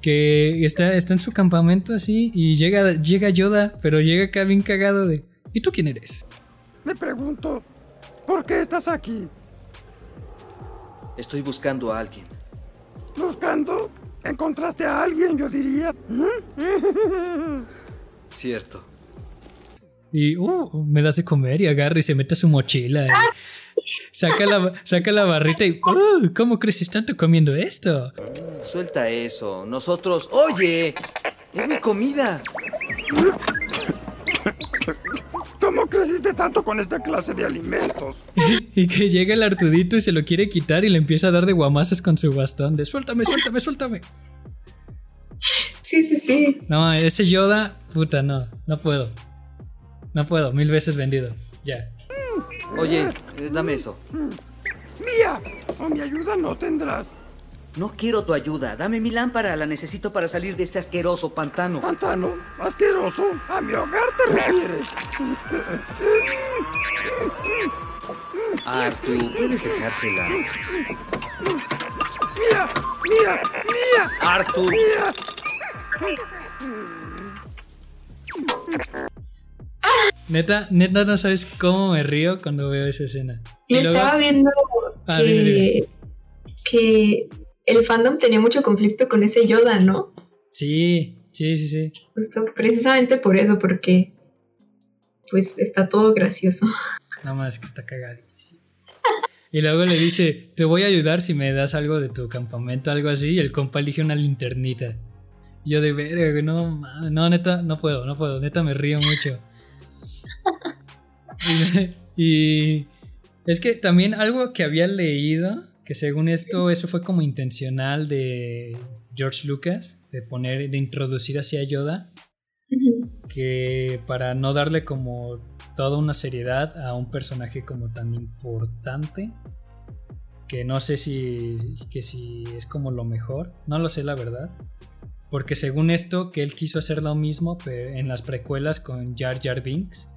que está, está en su campamento así y llega, llega Yoda, pero llega acá bien cagado de ¿Y tú quién eres? Me pregunto, ¿por qué estás aquí? Estoy buscando a alguien. ¿Buscando? ¿Encontraste a alguien, yo diría? Cierto. Y uh, me das de comer y agarra y se mete a su mochila. Saca, la, saca la barrita y uh, ¿cómo creces tanto comiendo esto? Suelta eso. Nosotros... ¡Oye! ¡Es mi comida! ¿Cómo creciste tanto con esta clase de alimentos? y que llega el Artudito y se lo quiere quitar y le empieza a dar de guamazas con su bastón de suéltame, suéltame, suéltame. Sí, sí, sí. No, ese Yoda, puta, no, no puedo. No puedo, mil veces vendido. Ya. Oye, eh, dame eso. Mía, o mi ayuda no tendrás. No quiero tu ayuda. Dame mi lámpara. La necesito para salir de este asqueroso pantano. ¿Pantano? ¿Asqueroso? ¿A mi hogar te refieres? Artu, puedes dejársela. ¡Mía! ¡Mía! ¡Mía! ¡Artu! ¡Mía! Neta, neta, no sabes cómo me río cuando veo esa escena. Y, estaba viendo ah, que, que el fandom tenía mucho conflicto con ese Yoda, ¿no? Sí, sí, sí, sí. Justo precisamente por eso, porque pues está todo gracioso. Nada más que está cagadísimo. Y luego le dice, te voy a ayudar si me das algo de tu campamento, algo así, y el compa elige una linternita. Y yo de verga, no, no, neta, no puedo, no puedo, neta me río mucho. y es que también algo que había leído que según esto, eso fue como intencional de George Lucas, de poner, de introducir hacia Yoda, que para no darle como toda una seriedad a un personaje como tan importante, que no sé si, que si es como lo mejor, no lo sé la verdad. Porque según esto, que él quiso hacer lo mismo en las precuelas con Jar Jar Binks,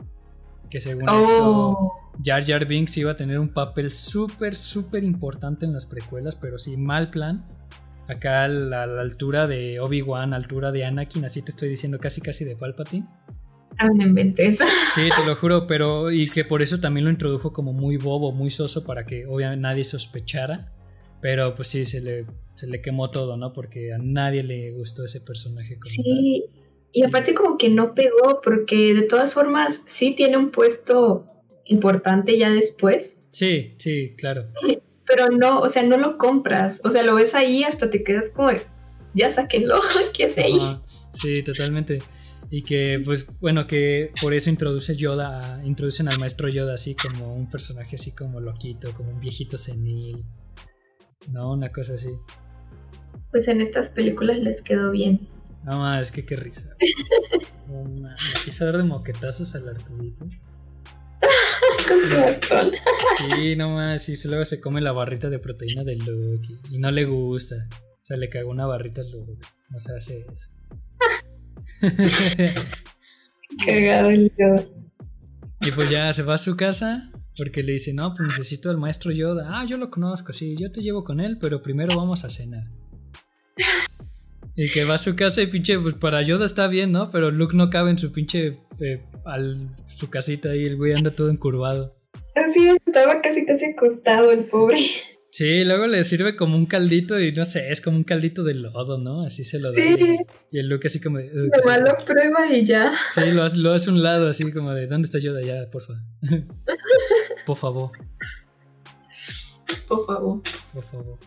que según esto oh. Jar Jar Binks iba a tener un papel súper, súper importante en las precuelas, pero sí, mal plan. Acá a la, altura de Obi-Wan, altura de Anakin, así te estoy diciendo casi casi de Palpatine. Ah, no inventes. Sí, te lo juro, pero y que por eso también lo introdujo como muy bobo, muy soso, para que obviamente nadie sospechara. Pero pues sí, se le, se le quemó todo, ¿no? Porque a nadie le gustó ese personaje. sí, y aparte como que no pegó porque de todas formas sí tiene un puesto importante ya después. Sí, sí, claro. Pero no, o sea, no lo compras. O sea, lo ves ahí hasta te quedas como, ya sáquenlo, ¿qué hace ahí? sí, totalmente. Y que, pues, bueno, que por eso introduce Yoda, introducen al maestro Yoda así como un personaje así como loquito, como un viejito senil. No, una cosa así. Pues en estas películas les quedó bien. No más, es que qué risa. me quise dar de moquetazos al Artudito. Con su bastón. Sí, no más, y luego se come la barrita de proteína de Luke y, no le gusta. O sea, le cagó una barrita a Luke. No se hace eso. Cagado el Yoda. Y pues ya se va a su casa porque le dice, no, pues necesito al maestro Yoda. Ah, yo lo conozco, sí, yo te llevo con él, pero primero vamos a cenar. Y que va a su casa y pinche, pues para Yoda está bien, ¿no? Pero Luke no cabe en su pinche, eh, al, su casita y el güey anda todo encurvado. Así estaba casi casi acostado el pobre. Sí, luego le sirve como un caldito y no sé, es como un caldito de lodo, ¿no? Así se lo da. Sí. Y el Luke así como de... Nomás lo prueba y ya. Sí, lo, lo hace un lado así como de, ¿dónde está Yoda? Ya, por favor. por favor. Por favor. Por favor.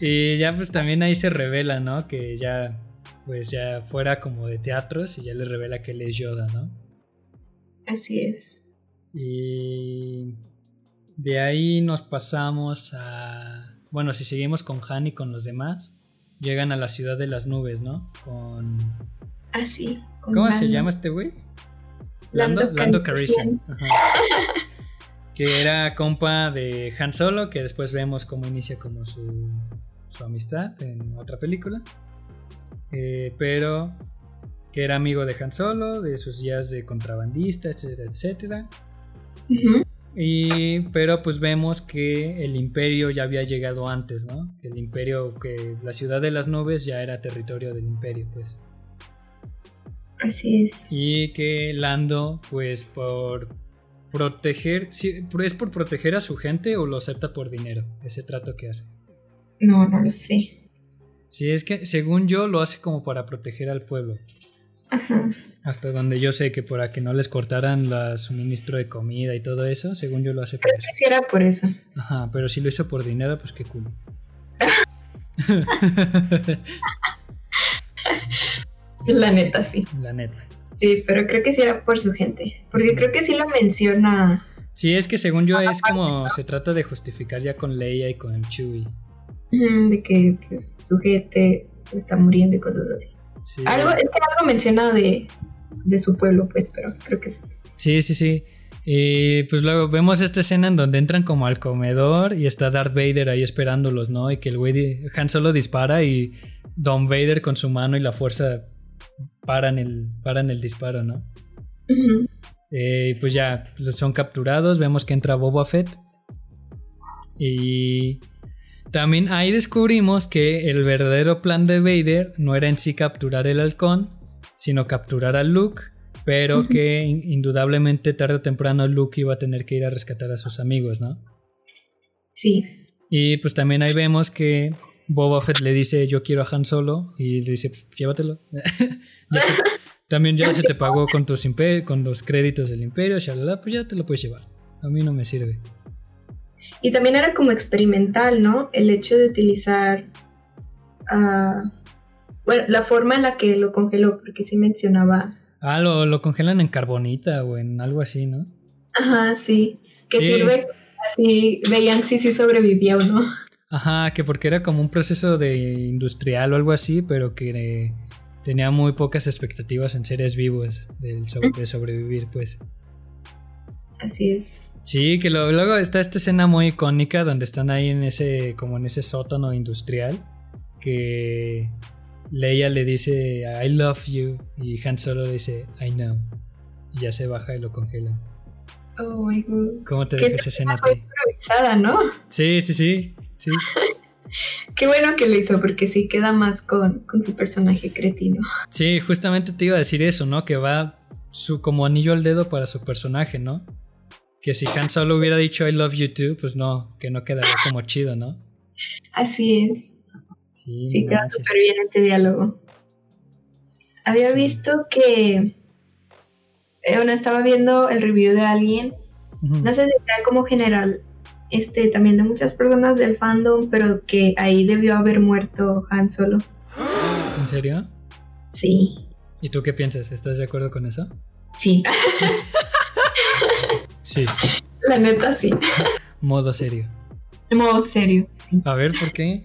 Y ya pues también ahí se revela, ¿no? Que ya pues ya fuera como de teatros y ya le revela que él es Yoda, ¿no? Así es. Y de ahí nos pasamos a... Bueno, si seguimos con Han y con los demás, llegan a la ciudad de las nubes, ¿no? Con... Ah, sí. con ¿Cómo se llama este güey? Lando Lando, Lando Calrissian. Calrissian. Ajá. que era compa de Han Solo, que después vemos cómo inicia como su, su amistad en otra película. Eh, pero que era amigo de Han Solo, de sus días de contrabandista, etcétera, etcétera. Y, pero pues vemos que el imperio ya había llegado antes, ¿no? Que el imperio, que la ciudad de las nubes ya era territorio del imperio, pues. Así es. Y que Lando, pues por proteger, ¿es por proteger a su gente o lo acepta por dinero? Ese trato que hace. No, no lo sé. Sí, es que según yo lo hace como para proteger al pueblo. Ajá. Hasta donde yo sé que para que no les cortaran el suministro de comida y todo eso, según yo lo hace por eso. sí era por eso. Ajá, pero si lo hizo por dinero, pues qué culo. La neta, sí. La neta. Sí, pero creo que sí era por su gente. Porque creo que sí lo menciona. Sí, es que según yo es como se trata de justificar ya con Leia y con Chewie. De que pues, su gente está muriendo y cosas así. Sí. Algo, es que algo menciona de, de su pueblo, pues, pero creo que sí. Sí, sí, sí. Y pues luego vemos esta escena en donde entran como al comedor y está Darth Vader ahí esperándolos, ¿no? Y que el güey Han solo dispara y Don Vader con su mano y la fuerza paran el, paran el disparo, ¿no? Eh, y pues ya los son capturados, vemos que entra Boba Fett. Y también ahí descubrimos que el verdadero plan de Vader no era en sí capturar el halcón, sino capturar a Luke, pero que in- indudablemente tarde o temprano Luke iba a tener que ir a rescatar a sus amigos, ¿no? Sí. Y pues también ahí vemos que Boba Fett le dice yo quiero a Han Solo y le dice "Pues, llévatelo. Ya se- también ya se te pagó con tus con los créditos del imperio, shalala, pues ya te lo puedes llevar. A mí no me sirve. Y también era como experimental, ¿no? El hecho de utilizar ah, bueno, la forma en la que lo congeló, porque sí mencionaba. Ah, lo, lo congelan en carbonita o en algo así, ¿no? Ajá, sí. Que Sí. sirve así, veían si sí sobrevivía o no. Ajá, que porque era como un proceso de industrial o algo así, pero que eh, tenía muy pocas expectativas en seres vivos del de sobrevivir, pues. Así es. Sí, que lo- luego está esta escena muy icónica donde están ahí en ese, como en ese sótano industrial, que Leia le dice I love you y Han Solo le dice I know. Y ya se baja y lo congela. Oh my god. ¿Cómo te deja esa escena fue improvisada, ¿no? Sí, sí, sí, sí. Qué bueno que lo hizo, porque sí queda más con, con su personaje cretino. Sí, justamente te iba a decir eso, ¿no? Que va su como anillo al dedo para su personaje, ¿no? Que si Han Solo hubiera dicho I love you too, pues no, que no quedaría como chido, ¿no? Así es. Sí, queda súper bien ese diálogo. Había Sí. visto que. eh, bueno, estaba viendo el review de alguien. No sé si sea como general. Este, también de muchas personas del fandom, pero que ahí debió haber muerto Han Solo. ¿En serio? Sí, ¿Y tú qué piensas? ¿Estás de acuerdo con eso? sí. Sí, La neta, sí. modo serio. Modo serio, sí. A ver, ¿por qué?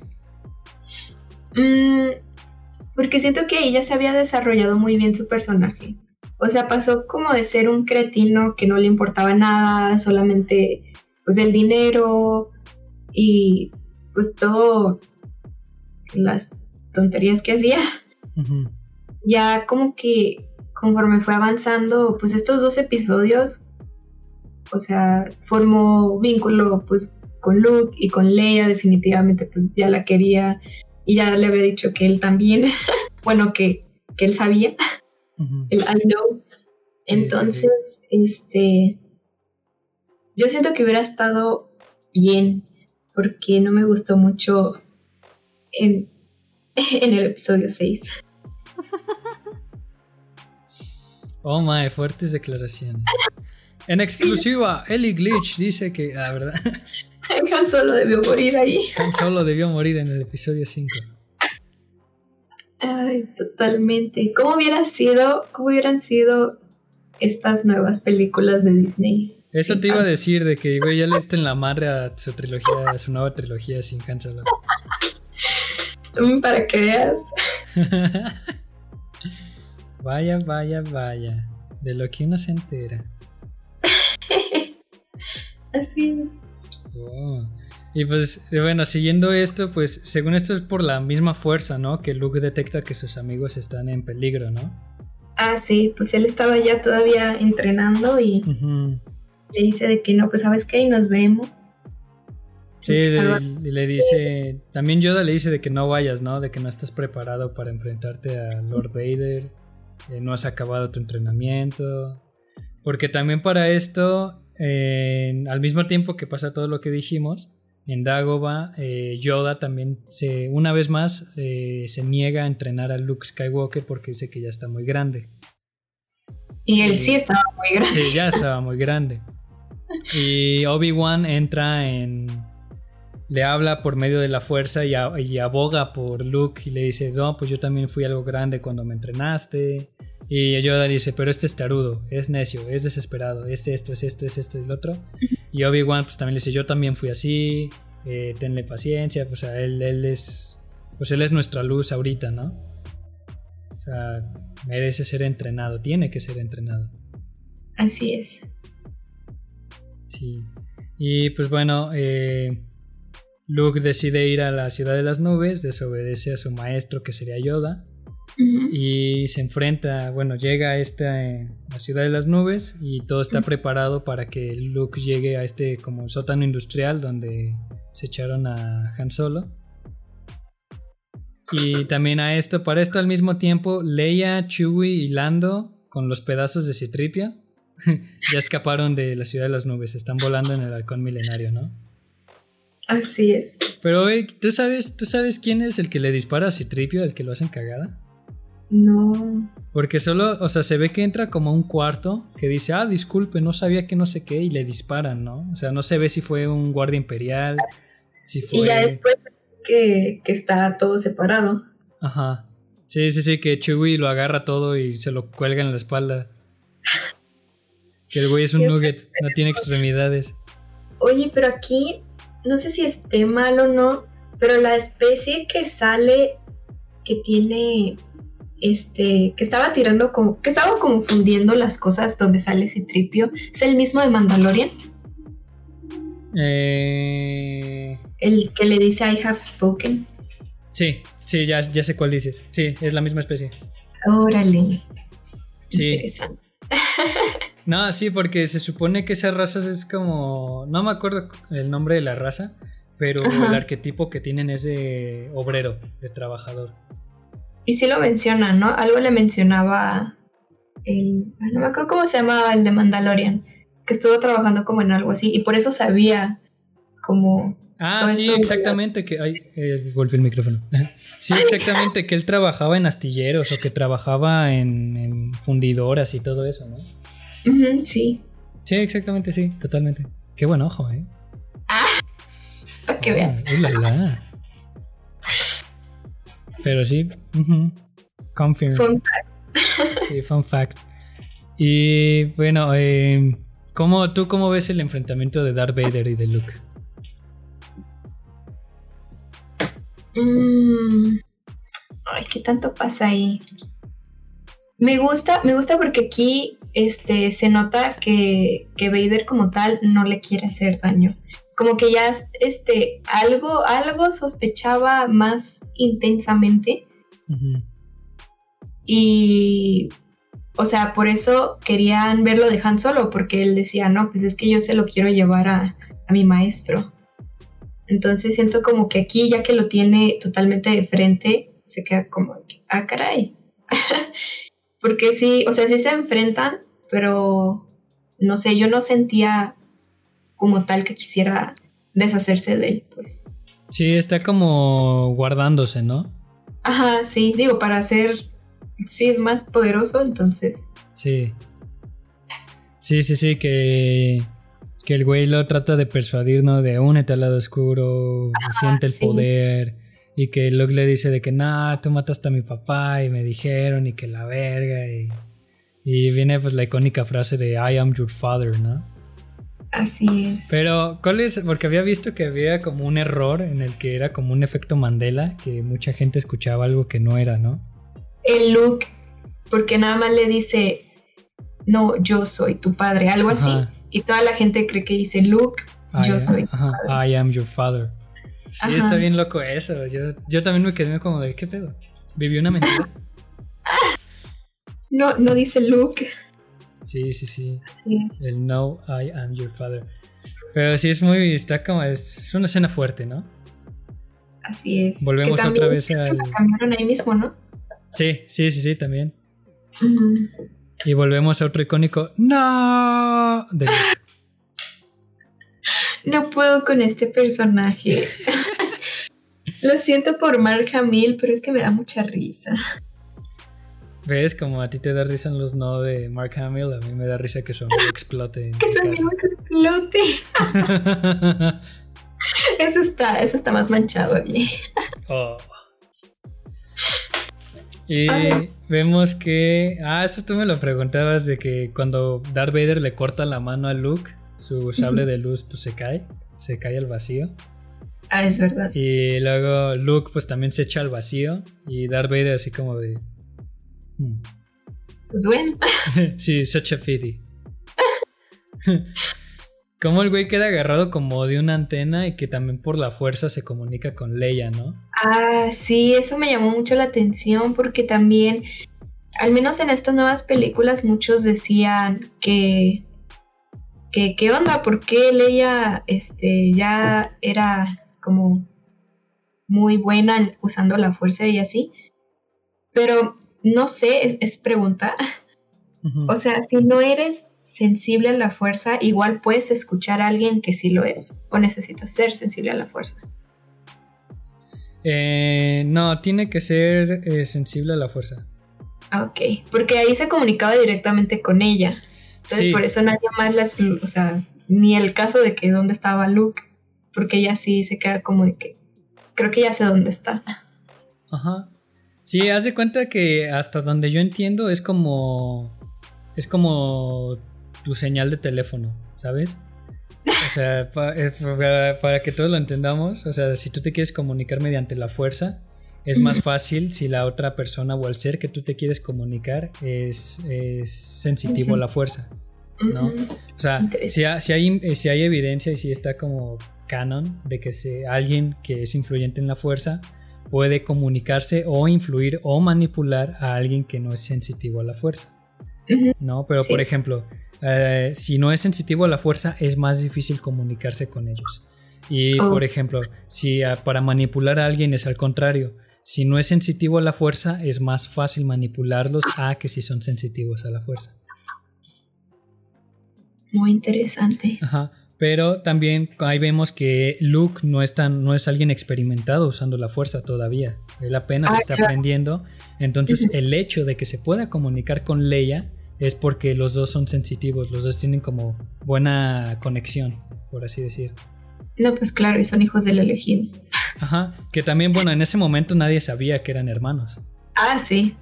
Mm, porque siento que ahí ya se había desarrollado muy bien su personaje. O sea, pasó como de ser un cretino que no le importaba nada, solamente pues el dinero y pues todo las tonterías que hacía. Ya como que conforme fue avanzando, pues estos dos episodios, o sea, formó vínculo pues con Luke y con Leia, definitivamente pues ya la quería y ya le había dicho que él también, bueno, que, que él sabía, el I know. Sí, sí, Entonces, este, yo siento que hubiera estado bien, porque no me gustó mucho en, en el episodio 6. Oh my, fuertes declaraciones. En exclusiva, Ellie Glitch dice que, ah, ¿verdad? Han solo debió morir ahí. Han Solo debió morir en el episodio 5. Ay, totalmente. ¿Cómo hubiera sido, cómo hubieran sido estas nuevas películas de Disney? Eso te iba a decir de que, güey, ya le diste en la madre a su trilogía, a su nueva trilogía sin. Mm, Para que veas. Vaya, vaya, vaya. De lo que uno se entera. Así es. Oh. Y pues, eh, bueno, siguiendo esto, pues, según esto es por la misma fuerza, ¿no? Que Luke detecta que sus amigos están en peligro, ¿no? Ah, sí, pues él estaba ya todavía entrenando y Ujú. Le dice de que no, pues sabes qué, y nos vemos. Sí, le, le dice. También Yoda le dice de que no vayas, ¿no? De que no estás preparado para enfrentarte a Lord Vader. eh, no has acabado tu entrenamiento. Porque también para esto, eh, al mismo tiempo que pasa todo lo que dijimos, en Dagobah, eh, Yoda también se, una vez más, eh, se niega a entrenar a Luke Skywalker porque dice que ya está muy grande. Y él sí estaba muy grande. Sí, ya estaba muy grande. Y Obi-Wan entra en. Le habla por medio de la fuerza y, a- y aboga por Luke y le dice: No, pues yo también fui algo grande cuando me entrenaste. Y Yoda le dice: Pero este es tarudo, es necio, es desesperado, es esto, es esto, es esto, es lo otro. Y Obi-Wan, pues también le dice: Yo también fui así, eh, tenle paciencia. Pues, o sea, él, él es. Pues él es nuestra luz ahorita, ¿no? O sea, merece ser entrenado, tiene que ser entrenado. Así es. Sí. Y pues bueno, eh, Luke decide ir a la ciudad de las nubes, desobedece a su maestro que sería Yoda y se enfrenta, bueno, llega a esta eh, la ciudad de las nubes y todo está preparado para que Luke llegue a este como sótano industrial donde se echaron a Han Solo. Y también a esto, para esto al mismo tiempo, Leia, Chewie y Lando con los pedazos de Citripia ya escaparon de la ciudad de las nubes, están volando en el halcón milenario, ¿no? Así es. Pero, oye, ¿tú sabes, ¿tú sabes quién es el que le dispara a Citripio, el que lo hacen cagada? No. Porque solo, o sea, se ve que entra como a un cuarto que dice, ah, disculpe, no sabía que no sé qué, y le disparan, ¿no? O sea, no se ve si fue un guardia imperial, si fue... Y ya después que, que está todo separado. Ajá. Sí, sí, sí, que Chewie lo agarra todo y se lo cuelga en la espalda. Que el güey es un nugget, no tiene extremidades. Oye, pero aquí, no sé si esté mal o no, pero la especie que sale, que tiene, este, que estaba tirando como, que estaba confundiendo las cosas donde sale ese tripio, es el mismo de Mandalorian, Eh... el que le dice I have spoken. Sí, sí, ya, ya sé cuál dices. Sí, es la misma especie. Órale. Sí. Interesante. No, sí, porque se supone que esa raza es como. No me acuerdo el nombre de la raza, pero Ajá. el arquetipo que tienen es de obrero, de trabajador. Y sí lo menciona, ¿no? Algo le mencionaba el, no me acuerdo cómo se llamaba el de Mandalorian, que estuvo trabajando como en algo así y por eso sabía como Ah, sí, exactamente. Que, ay, eh, golpeé el micrófono. Sí, exactamente, que él trabajaba en astilleros o que trabajaba en, en fundidoras y todo eso, ¿no? Sí, Sí, exactamente, sí, totalmente. Qué buen ojo, ¿eh? es para que Ah, veas. uh, la, la. Pero sí, ujú, confirm. Fun Sí, fun fact. Y bueno, eh, ¿cómo, ¿tú cómo ves el enfrentamiento de Darth Vader y de Luke? Mm, Ay, ¿qué tanto pasa ahí? Me gusta, me gusta porque aquí este, se nota que, que Vader como tal no le quiere hacer daño. Como que ya este, algo, algo sospechaba más intensamente y, o sea, por eso querían verlo de Han Solo, porque él decía, no, pues es que yo se lo quiero llevar a, a mi maestro. Entonces siento como que aquí, ya que lo tiene totalmente de frente, se queda como, ah, caray. porque sí, o sea, sí se enfrentan, pero no sé, yo no sentía como tal que quisiera deshacerse de él, pues. Sí, está como guardándose, ¿no? Ajá, sí, digo, para ser, sí, más poderoso, entonces, Sí. Sí, sí, sí, que, que el güey lo trata de persuadir, ¿no? De únete al lado oscuro, siente el sí. poder. Y que Luke le dice de que, nah, tú mataste a mi papá y me dijeron y que la verga. Y, y viene pues la icónica frase de I am your father, ¿no? Así es. Pero, ¿cuál es? Porque había visto que había como un error en el que era como un efecto Mandela, que mucha gente escuchaba algo que no era, ¿no? El Luke, porque nada más le dice, no, yo soy tu padre, algo así. Y toda la gente cree que dice, Luke, I yo am- soy tu padre. I am your father. Sí, Ajá. está bien loco eso. Yo, yo también me quedé como de, ¿qué pedo? ¿Viví una mentira? No, no dice Luke. Sí, sí, sí. Así es. El no, I am your father. Pero sí es muy, está como, es una escena fuerte, ¿no? Así es. Volvemos Que otra vez al... cambiaron ahí mismo, ¿no? Sí, sí, sí, sí, también. Y volvemos a otro icónico, no, de Luke. No puedo con este personaje. Lo siento por Mark Hamill, pero es que me da mucha risa. ¿Ves? Como a ti te da risa en los no de Mark Hamill, a mí me da risa que su amigo explote Que su amigo explote. Eso está, eso está más manchado allí. Oh. Y Ay. vemos que. Ah, eso tú me lo preguntabas de que cuando Darth Vader le corta la mano a Luke, su sable de luz pues se cae, se cae al vacío. Ah, es verdad. Y luego Luke pues también se echa al vacío y Darth Vader así como de... "Hmm". Pues bueno. sí, such a pity. como el güey queda agarrado como de una antena y que también por la fuerza se comunica con Leia, ¿no? Ah, sí, eso me llamó mucho la atención porque también, al menos en estas nuevas películas, muchos decían que, que ¿qué onda? ¿Por qué Leia este, ya era como muy buena en- usando la fuerza y así? Pero no sé, es, es pregunta. O sea, si no eres sensible a la fuerza, igual puedes escuchar a alguien que sí lo es. O necesitas ser sensible a la fuerza. Eh, no, tiene que ser eh, sensible a la fuerza. Ah, Ok, porque ahí se comunicaba directamente con ella. Entonces Sí. por eso nadie más las, o sea, ni el caso de que dónde estaba Luke, porque ella sí se queda como de que, creo que ya sé dónde está. Ajá. Sí, haz de cuenta que hasta donde yo entiendo es como. Es como tu señal de teléfono, ¿sabes? O sea, eh, para, para que todos lo entendamos, o sea, si tú te quieres comunicar mediante la fuerza, es más fácil si la otra persona o el ser que tú te quieres comunicar es, es sensitivo a la fuerza. ¿no? O sea, si, ha- si hay, eh, si hay evidencia y si está como canon de que alguien que es influyente en la fuerza puede comunicarse o influir o manipular a alguien que no es sensitivo a la fuerza. ¿No? Pero Sí. por ejemplo, eh, si no es sensitivo a la fuerza, es más difícil comunicarse con ellos. Y Oh. por ejemplo, si para manipular a alguien es al contrario, si no es sensitivo a la fuerza, es más fácil manipularlos a que si son sensitivos a la fuerza. Muy interesante. Ajá. Pero también ahí vemos que Luke no es, tan, no es alguien experimentado usando la fuerza todavía. Él apenas Ah, está claro. aprendiendo. Entonces el hecho de que se pueda comunicar con Leia es porque los dos son sensitivos, los dos tienen como buena conexión, por así decir. No, pues claro, y son hijos del elegido. Ajá. Que también, bueno, en ese momento nadie sabía que eran hermanos. Ah, sí.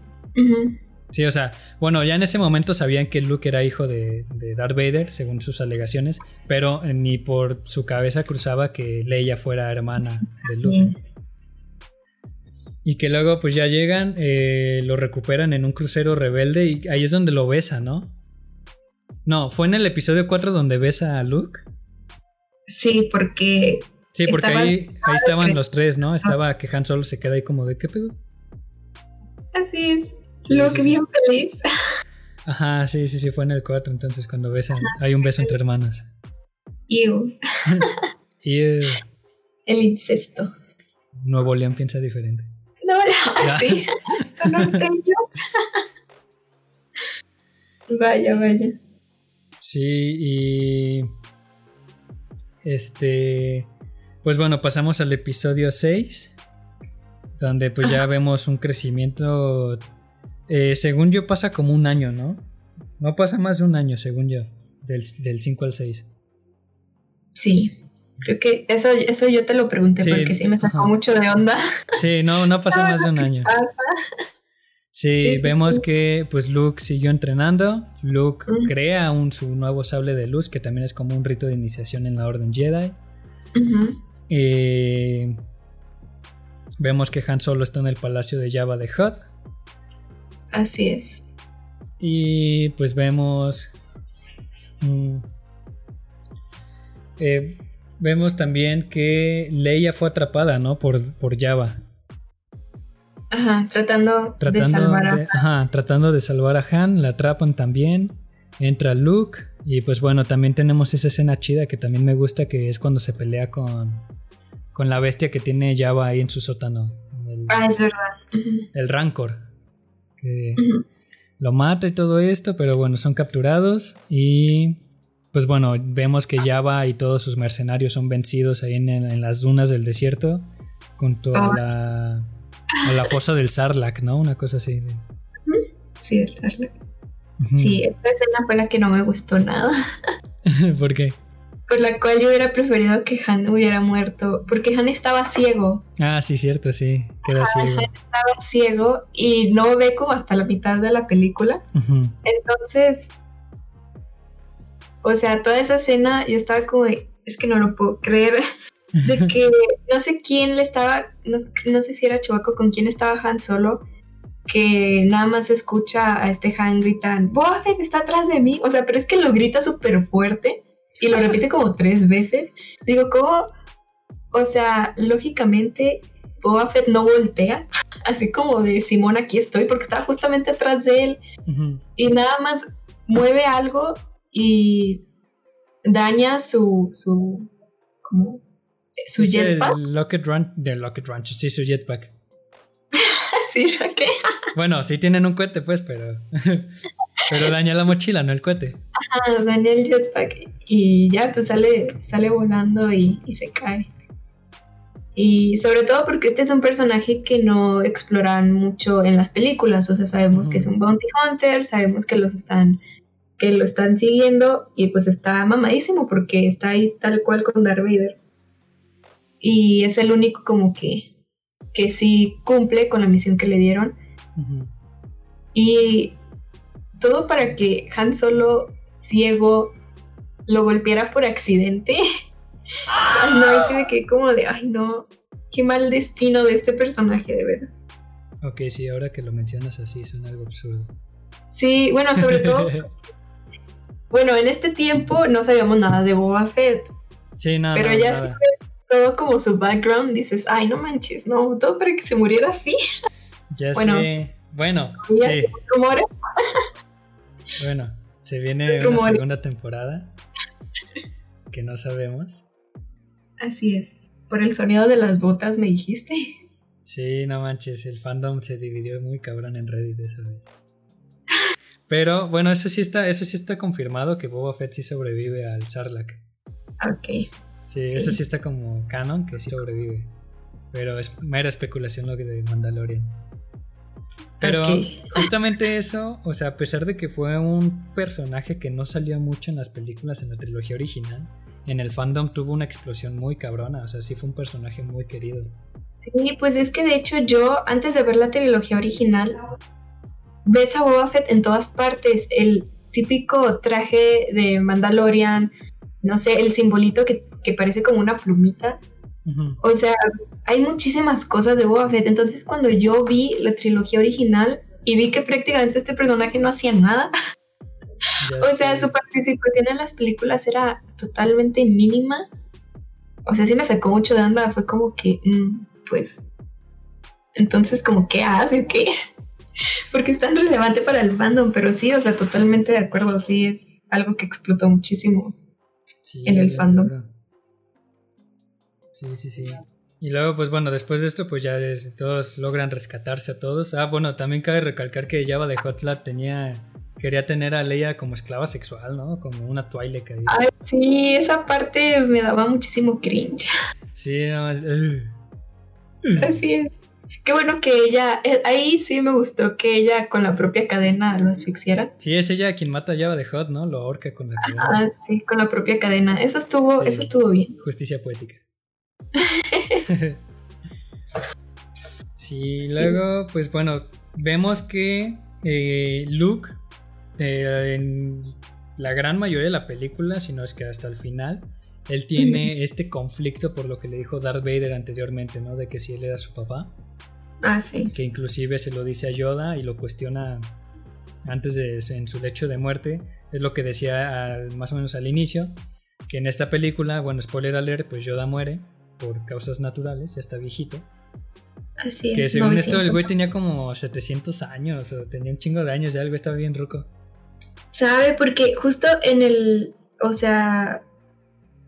Sí, o sea, bueno, ya en ese momento sabían que Luke era hijo de, de Darth Vader, según sus alegaciones, pero eh, ni por su cabeza cruzaba que Leia fuera hermana de Luke. Bien. Y que luego pues ya llegan, eh, lo recuperan en un crucero rebelde y ahí es donde lo besa, ¿no? No, fue en el episodio 4 donde besa a Luke. Sí, porque Sí, porque ahí, ahí estaban los tres, ¿no? Estaba que Han Solo se queda ahí como de ¿qué pedo? así es. Sí, Lo sí, que sí. bien feliz. Ajá, sí, sí, sí, fue en el 4, entonces cuando besan, hay un beso entre hermanas. Ew, eh, el incesto. Nuevo León piensa diferente. No, no, sí. Son. Vaya, vaya. Sí, y. Este. Pues bueno, pasamos al episodio 6. Donde pues ya vemos un crecimiento. eh, según yo, pasa como un año, ¿no? No pasa más de un año, según yo. Del, del 5 al 6. Sí. Creo que eso, eso yo te lo pregunté Sí, porque sí me sacó ajá. mucho de onda. Sí, no, no pasa más de un año. Sí, vemos sí. que pues Luke siguió entrenando. Luke crea un, su nuevo sable de luz, que también es como un rito de iniciación en la Orden Jedi. Ujú. Eh, vemos que Han Solo está en el palacio de Jabba de Hutt. Así es. Y pues vemos. mm, eh, vemos también que Leia fue atrapada, ¿no? Por, por Jabba. Ajá, tratando, Tratando de salvar a... de- ajá, tratando de salvar a Han. La atrapan también. Entra Luke. Y pues bueno, también tenemos esa escena chida que también me gusta, que es cuando se pelea con, con la bestia que tiene Jabba ahí en su sótano. El, Ah, es verdad. El Rancor. Que, lo mata y todo esto, pero bueno, son capturados y pues bueno, vemos que Java y todos sus mercenarios son vencidos ahí en, en las dunas del desierto junto a Ah. la, a la fosa del Sarlacc, ¿no? Una cosa así. Sí, el Sarlacc. Sí, esta escena fue la que no me gustó nada. ¿Por qué? Por la cual yo hubiera preferido que Han hubiera muerto. Porque Han estaba ciego. Ah, sí, cierto, sí, queda ciego. Estaba ciego y no ve como hasta la mitad de la película. Entonces, o sea, toda esa escena yo estaba como, de, es que no lo puedo creer, de que no sé quién le estaba, no, no sé si era Chubaco con quién estaba Han solo, que nada más escucha a este Han gritan, Boba Fett está atrás de mí, o sea, pero es que lo grita súper fuerte y lo repite como tres veces. Digo, ¿cómo? O sea, lógicamente Boba Fett no voltea, así como de Simón aquí estoy, porque estaba justamente atrás de él y nada más mueve algo y daña su su como su jetpack Locket Ranch, de Locket Ranch, sí, su jetpack. sí. ¿Qué? Bueno, sí tienen un cohete, pues, pero. pero daña la mochila, no el cohete. Ah, daña el jetpack y ya pues sale sale volando y, y se cae y sobre todo porque este es un personaje que no exploran mucho en las películas o sea sabemos que es un bounty hunter sabemos que los están que lo están siguiendo y pues está mamadísimo porque está ahí tal cual con Darth Vader y es el único como que que sí cumple con la misión que le dieron Y todo para que Han Solo ciego lo golpeara por accidente. Ay, no, ahí sí me quedé como de, ay, no, qué mal destino de este personaje, de veras. Ok, sí, ahora que lo mencionas así, suena algo absurdo. Sí, bueno, sobre todo, bueno, en este tiempo no sabíamos nada de Boba Fett, sí, nada, pero nada, ya nada. todo como su background, dices, ay, no manches, no, todo para que se muriera así. Ya Bueno. sé. Bueno, Ya sí, rumores. bueno. Se viene una Rumores. segunda temporada que no sabemos. Así es, por el sonido de las botas me dijiste. Sí, no manches, el fandom se dividió muy cabrón en Reddit esa vez. Pero bueno, eso sí está, eso sí está confirmado que Boba Fett sí sobrevive al Sarlacc. Ok. Sí, Sí. eso sí está como canon que sí sobrevive. Pero es mera especulación lo que de Mandalorian. Pero justamente eso, o sea, a pesar de que fue un personaje que no salió mucho en las películas en la trilogía original, en el fandom tuvo una explosión muy cabrona, o sea, sí fue un personaje muy querido. Sí, pues es que de hecho yo, antes de ver la trilogía original, ves a Boba Fett en todas partes. El típico traje de Mandalorian, no sé, el simbolito que, que parece como una plumita. O sea, hay muchísimas cosas de Boba Fett. Entonces cuando yo vi la trilogía original y vi que prácticamente este personaje no hacía nada, o sea, su participación en las películas era totalmente mínima. O sea, sí me sacó mucho de onda. Fue como que, mm, pues, entonces, como, ¿qué hace? ¿Qué? Porque es tan relevante para el fandom, pero sí, o sea, totalmente de acuerdo. Sí, es algo que explotó muchísimo. Sí, en el fandom. Sí, sí, sí. Y luego, pues bueno, después de esto, pues ya es- todos logran rescatarse a todos. Ah, bueno, también cabe recalcar que Java de Hotlat tenía. Quería tener a Leia como esclava sexual, ¿no? Como una Twi'lek ahí. Ay, sí, esa parte me daba muchísimo cringe. Sí, nada más. ugh. Así es. Qué bueno que ella, eh, ahí sí me gustó que ella con la propia cadena lo asfixiara. Sí, es ella quien mata a Java de Hot, ¿no? Lo ahorca con la cadena. Ah, sí, con la propia cadena. Eso estuvo, Sí. eso estuvo bien. Justicia poética. sí, luego, pues bueno, vemos que eh, Luke, eh, en la gran mayoría de la película, si no es que hasta el final, él tiene este conflicto por lo que le dijo Darth Vader anteriormente, ¿no? De que si él era su papá. Ah, sí. Que inclusive se lo dice a Yoda y lo cuestiona antes de en su lecho de muerte. Es lo que decía más o menos al inicio. Que en esta película, bueno, spoiler alert, pues Yoda muere por causas naturales, ya está viejito. Así que es. según esto el güey tenía como 700 años o tenía un chingo de años, ya el güey estaba bien ruco. ¿Sabe? Porque justo en el, o sea,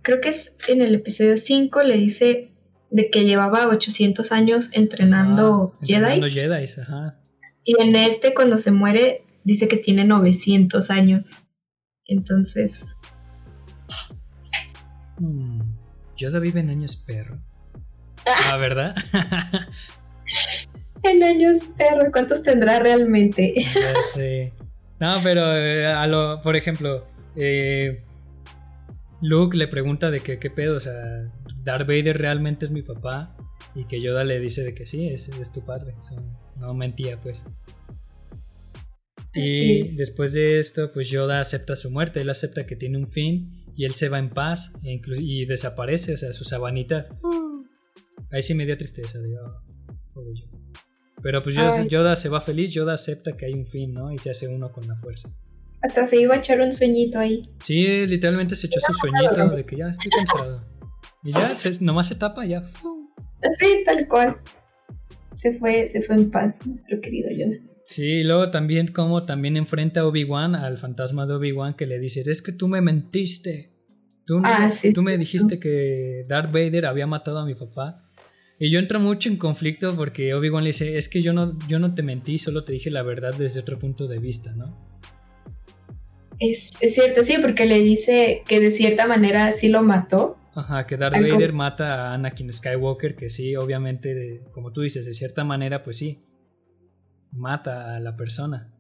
creo que es en el episodio 5 le dice de que llevaba 800 años entrenando ah, Entrenando Jedi. ajá. Y en este cuando se muere dice que tiene 900 años. Entonces... Hmm. Yoda vive en años perro. Ah, ¿verdad? en años perro, ¿cuántos tendrá realmente? ya sé. No, pero eh, a lo, por ejemplo, eh, Luke le pregunta de que qué pedo, o sea, Darth Vader realmente es mi papá y que Yoda le dice de que sí, es, es tu padre, no mentía pues. Y después de esto, pues Yoda acepta su muerte, él acepta que tiene un fin y él se va en paz e y desaparece, o sea, su sabanita. Ahí sí me dio tristeza, digo, Pero pues Yoda, se va feliz, Yoda acepta que hay un fin, ¿no? Y se hace uno con la fuerza. Hasta se iba a echar un sueñito ahí. Sí, literalmente se echó su sueñito de que ya estoy cansado. Y ya, nomás se tapa, ya. Sí, tal cual. Se fue, se fue en paz, nuestro querido Yoda. Sí, y luego también como también enfrenta a Obi-Wan, al fantasma de Obi-Wan, que le dice, es que tú me mentiste. Tú, ah, tú me dijiste que Darth Vader había matado a mi papá. Y yo entro mucho en conflicto porque Obi-Wan le dice, es que yo no, yo no te mentí, solo te dije la verdad desde otro punto de vista, ¿no? Es, cierto, sí, porque le dice que de cierta manera sí lo mató. Ajá, que Darth Vader mata a Anakin Skywalker, que sí, obviamente, como tú dices, de cierta manera, pues sí, mata a la persona.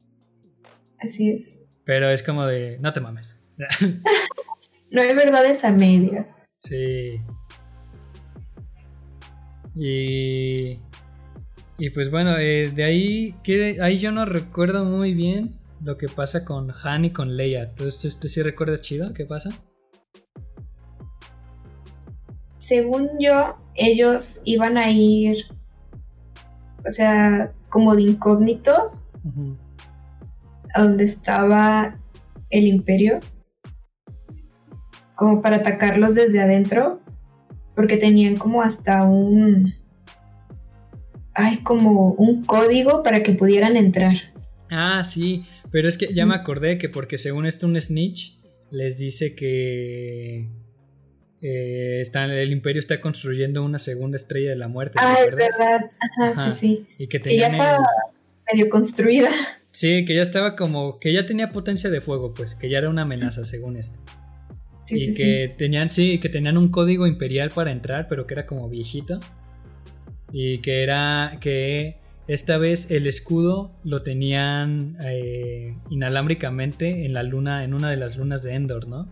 Así es. Pero es como de, no te mames. no hay verdades a medias. Sí. Y, y pues bueno, eh, de ahí, que ahí yo no recuerdo muy bien lo que pasa con Han y con Leia. ¿Tú, tú, sí recuerdas chido qué pasa? Según yo, ellos iban a ir, o sea, como de incógnito, a donde estaba el imperio, como para atacarlos desde adentro, porque tenían como hasta un... Hay como un código para que pudieran entrar. Ah, sí, pero es que ya me acordé que porque según esto un snitch les dice que eh, el imperio está construyendo una segunda estrella de la muerte. Ah, es verdad. Ajá, sí, sí. Y que, ya estaba medio construida. Sí, que ya estaba como, que ya tenía potencia de fuego, pues, que ya era una amenaza según esto. Sí, y que tenían, sí, que tenían un código imperial para entrar, pero que era como viejito. Y que era que esta vez el escudo lo tenían eh, inalámbricamente en la luna, en una de las lunas de Endor, ¿no?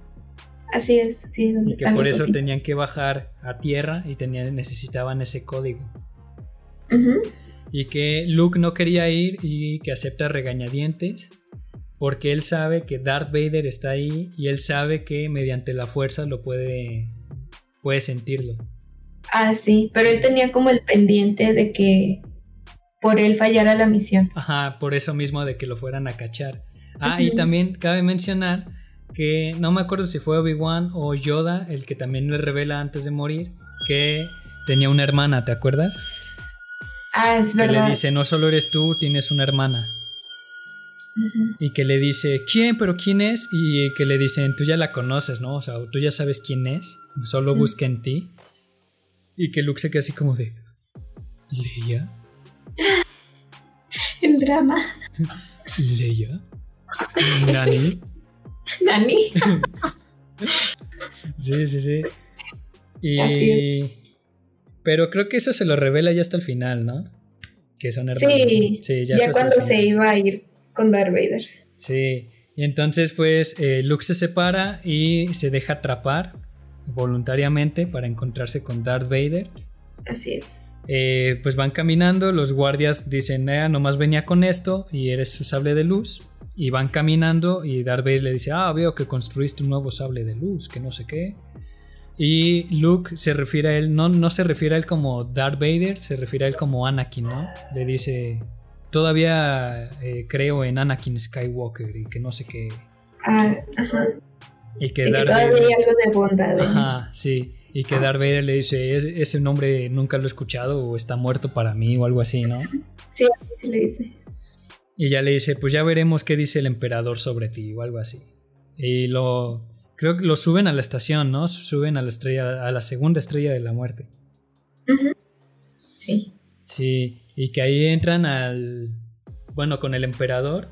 Así es, sí, donde y que por eso tenían que bajar a tierra y tenían, necesitaban ese código. Y que Luke no quería ir y que acepta regañadientes porque él sabe que Darth Vader está ahí y él sabe que mediante la fuerza lo puede, puede sentirlo. Ah, sí, pero él tenía como el pendiente de que por él fallara la misión. Ajá, por eso mismo de que lo fueran a cachar. Ah, y también cabe mencionar que no me acuerdo si fue Obi-Wan o Yoda el que también le revela antes de morir que tenía una hermana, ¿te acuerdas? Ah, es verdad. Que le dice, no solo eres tú, tienes una hermana. Y que le dice, ¿quién? ¿Pero quién es? Y que le dicen, tú ya la conoces, ¿no? O sea, tú ya sabes quién es, solo busca en ti. Y que Luke se queda así como de, ¿Leia? El drama. ¿Leia? ¿Nani? ¿Nani? sí, sí, sí. Y... Pero creo que eso se lo revela ya hasta el final, ¿no? Que son hermanos. Sí, ya, cuando se iba a ir con Darth Vader. Sí, y entonces pues eh, Luke se separa y se deja atrapar voluntariamente para encontrarse con Darth Vader. Así es. eh, pues van caminando, los guardias dicen, eh, nomás venía con esto y eres su sable de luz. Y van caminando y Darth Vader le dice, ah, veo que construiste un nuevo sable de luz, que no sé qué. Y Luke se refiere a él, no, no se refiere a él como Darth Vader, se refiere a él como Anakin, ¿no? Le dice, todavía eh, creo en Anakin Skywalker y que no sé qué. Ah, ajá. Y que Sí, que Darth todavía Vader... hay algo de bondad. en él. Ajá, sí. Y que Darth Vader le dice, "Es- ese nombre nunca lo he escuchado o está muerto para mí o algo así, ¿no? Sí, se le dice. Y ya le dice, pues ya veremos qué dice el emperador sobre ti o algo así. Y lo... Creo que lo suben a la estación, ¿no? Suben a la estrella, a la segunda estrella de la muerte. Ujú. Sí. Sí, y que ahí entran al... Bueno, con el emperador.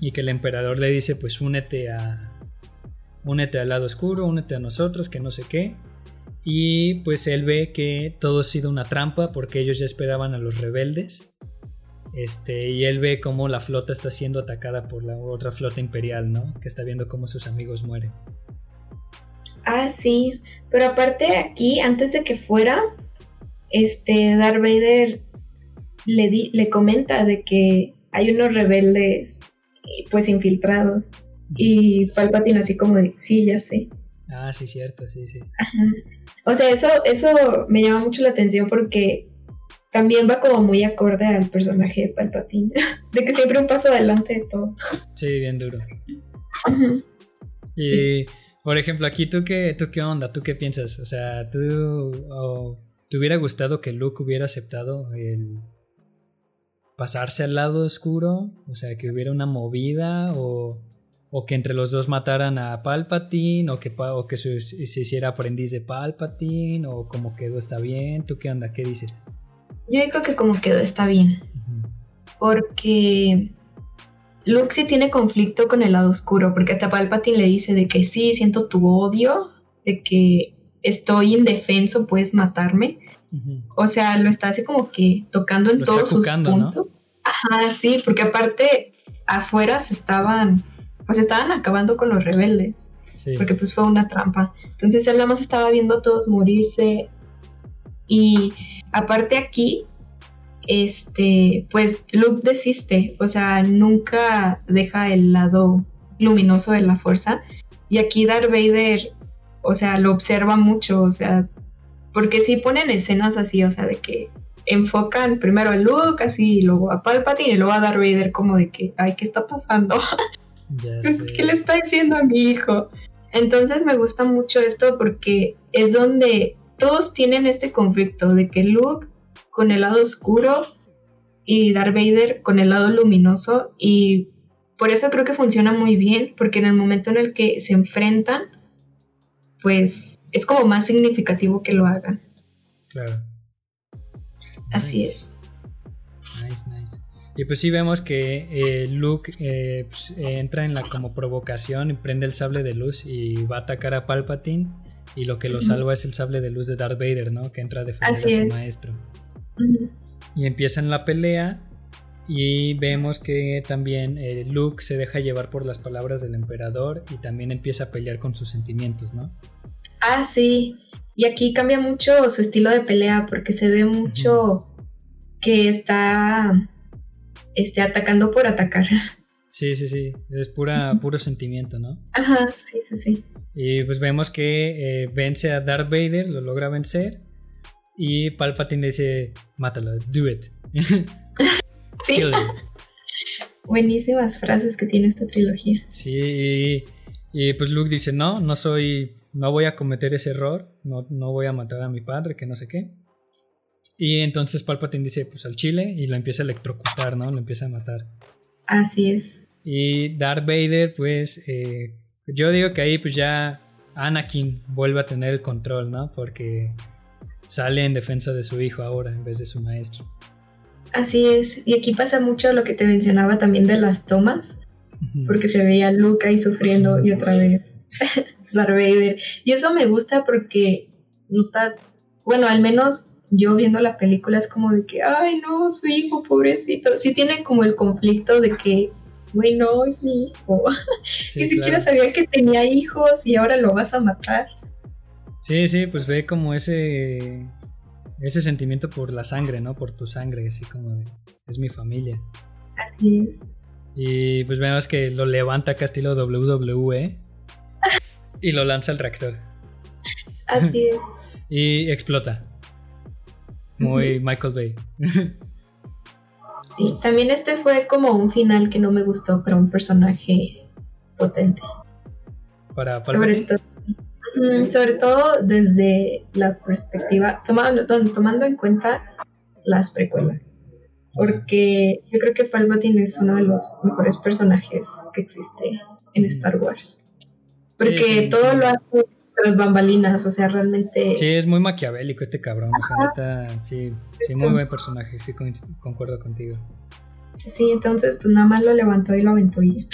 Y que el emperador le dice, pues únete a... Únete al lado oscuro, únete a nosotros, que no sé qué. Y pues él ve que todo ha sido una trampa porque ellos ya esperaban a los rebeldes. Este, y él ve cómo la flota está siendo atacada por la otra flota imperial, ¿no? Que está viendo cómo sus amigos mueren. Ah, sí. Pero aparte aquí, antes de que fuera, este Darth Vader le, di- le comenta de que hay unos rebeldes pues infiltrados. Y Palpatine así como de, sí, ya sé. Ah, sí, cierto, sí, sí. Ajá. O sea, eso, eso me llama mucho la atención porque también va como muy acorde al personaje de Palpatine. De que siempre un paso adelante de todo. Sí, bien duro. Y, por ejemplo, aquí tú qué, tú qué onda, tú qué piensas, o sea, tú te hubiera gustado que Luke hubiera aceptado el pasarse al lado oscuro, o sea, que hubiera una movida o, o que entre los dos mataran a Palpatine o que, o que se hiciera aprendiz de Palpatine o como quedó está bien, tú qué onda, qué dices. Yo digo que como quedó está bien. Porque Luke sí tiene conflicto con el lado oscuro, porque hasta Palpatine le dice de que sí, siento tu odio, de que estoy indefenso, puedes matarme. O sea, lo está así como que tocando en Lo todos sus cucando, ¿no? puntos. Ajá, sí, porque aparte afuera se estaban, pues estaban acabando con los rebeldes, Sí. porque pues fue una trampa. Entonces él nada más estaba viendo a todos morirse y aparte aquí, este, pues Luke desiste, o sea, nunca deja el lado luminoso de la fuerza y aquí Darth Vader, o sea, lo observa mucho, o sea, porque sí ponen escenas así, o sea, de que enfocan primero a Luke así, y luego a Palpatine y luego a Darth Vader como de que, ay, ¿qué está pasando? Ya sé. ¿Qué le está diciendo a mi hijo? Entonces me gusta mucho esto porque es donde todos tienen este conflicto de que Luke con el lado oscuro y Darth Vader con el lado luminoso y por eso creo que funciona muy bien porque en el momento en el que se enfrentan pues es como más significativo que lo hagan. Claro. Así Nice. es. Nice, nice. Y pues sí vemos que eh, Luke eh, pues, eh, entra en la como provocación y prende el sable de luz y va a atacar a Palpatine y lo que lo salva es el sable de luz de Darth Vader, ¿no? Que entra a defender Así a su es. maestro. Y empiezan la pelea y vemos que también eh, Luke se deja llevar por las palabras del emperador y también empieza a pelear con sus sentimientos, ¿no? Ah, sí. Y aquí cambia mucho su estilo de pelea porque se ve mucho que está este, atacando por atacar. Sí, sí, sí. Es pura, puro sentimiento, ¿no? Ajá, sí, sí, sí. Y pues vemos que eh, vence a Darth Vader, lo logra vencer. Y Palpatine dice, mátalo, do it. Sí, Kill him. buenísimas frases que tiene esta trilogía. Sí, y, y, pues Luke dice, no, no soy, no voy a cometer ese error, no, no voy a matar a mi padre, que no sé qué. Y entonces Palpatine dice, pues al chile, y lo empieza a electrocutar, ¿no? Lo empieza a matar. Así es. Y Darth Vader, pues, eh, yo digo que ahí pues ya Anakin vuelve a tener el control, ¿no? Porque sale en defensa de su hijo ahora en vez de su maestro. Así es. Y aquí pasa mucho lo que te mencionaba también de las tomas, porque se veía a Luke ahí sufriendo y otra vez Darth Vader. Y eso me gusta porque notas, bueno, al menos yo viendo la película es como de que, ay no, su hijo, pobrecito. Sí tiene como el conflicto de que, güey, no, es mi hijo. Sí, Ni siquiera claro. sabía que tenía hijos y ahora lo vas a matar. Sí, sí, pues ve como ese ese sentimiento por la sangre, ¿no? Por tu sangre, así como de, es mi familia. Así es. Y pues vemos que lo levanta acá estilo WWE y lo lanza al reactor. Así es. y explota. Muy Michael Bay. sí, también este fue como un final que no me gustó, pero un personaje potente. Para, sobre, sobre todo desde la perspectiva, tomando, tomando en cuenta las precuelas. Porque yo creo que Palpatine es uno de los mejores personajes que existe en Star Wars. Porque todo lo hace las bambalinas, o sea, realmente... Sí, es muy maquiavélico este cabrón, o sea, neta, sí, sí, muy buen personaje, sí, concuerdo contigo. Sí, sí, entonces pues nada más lo levantó y lo aventó y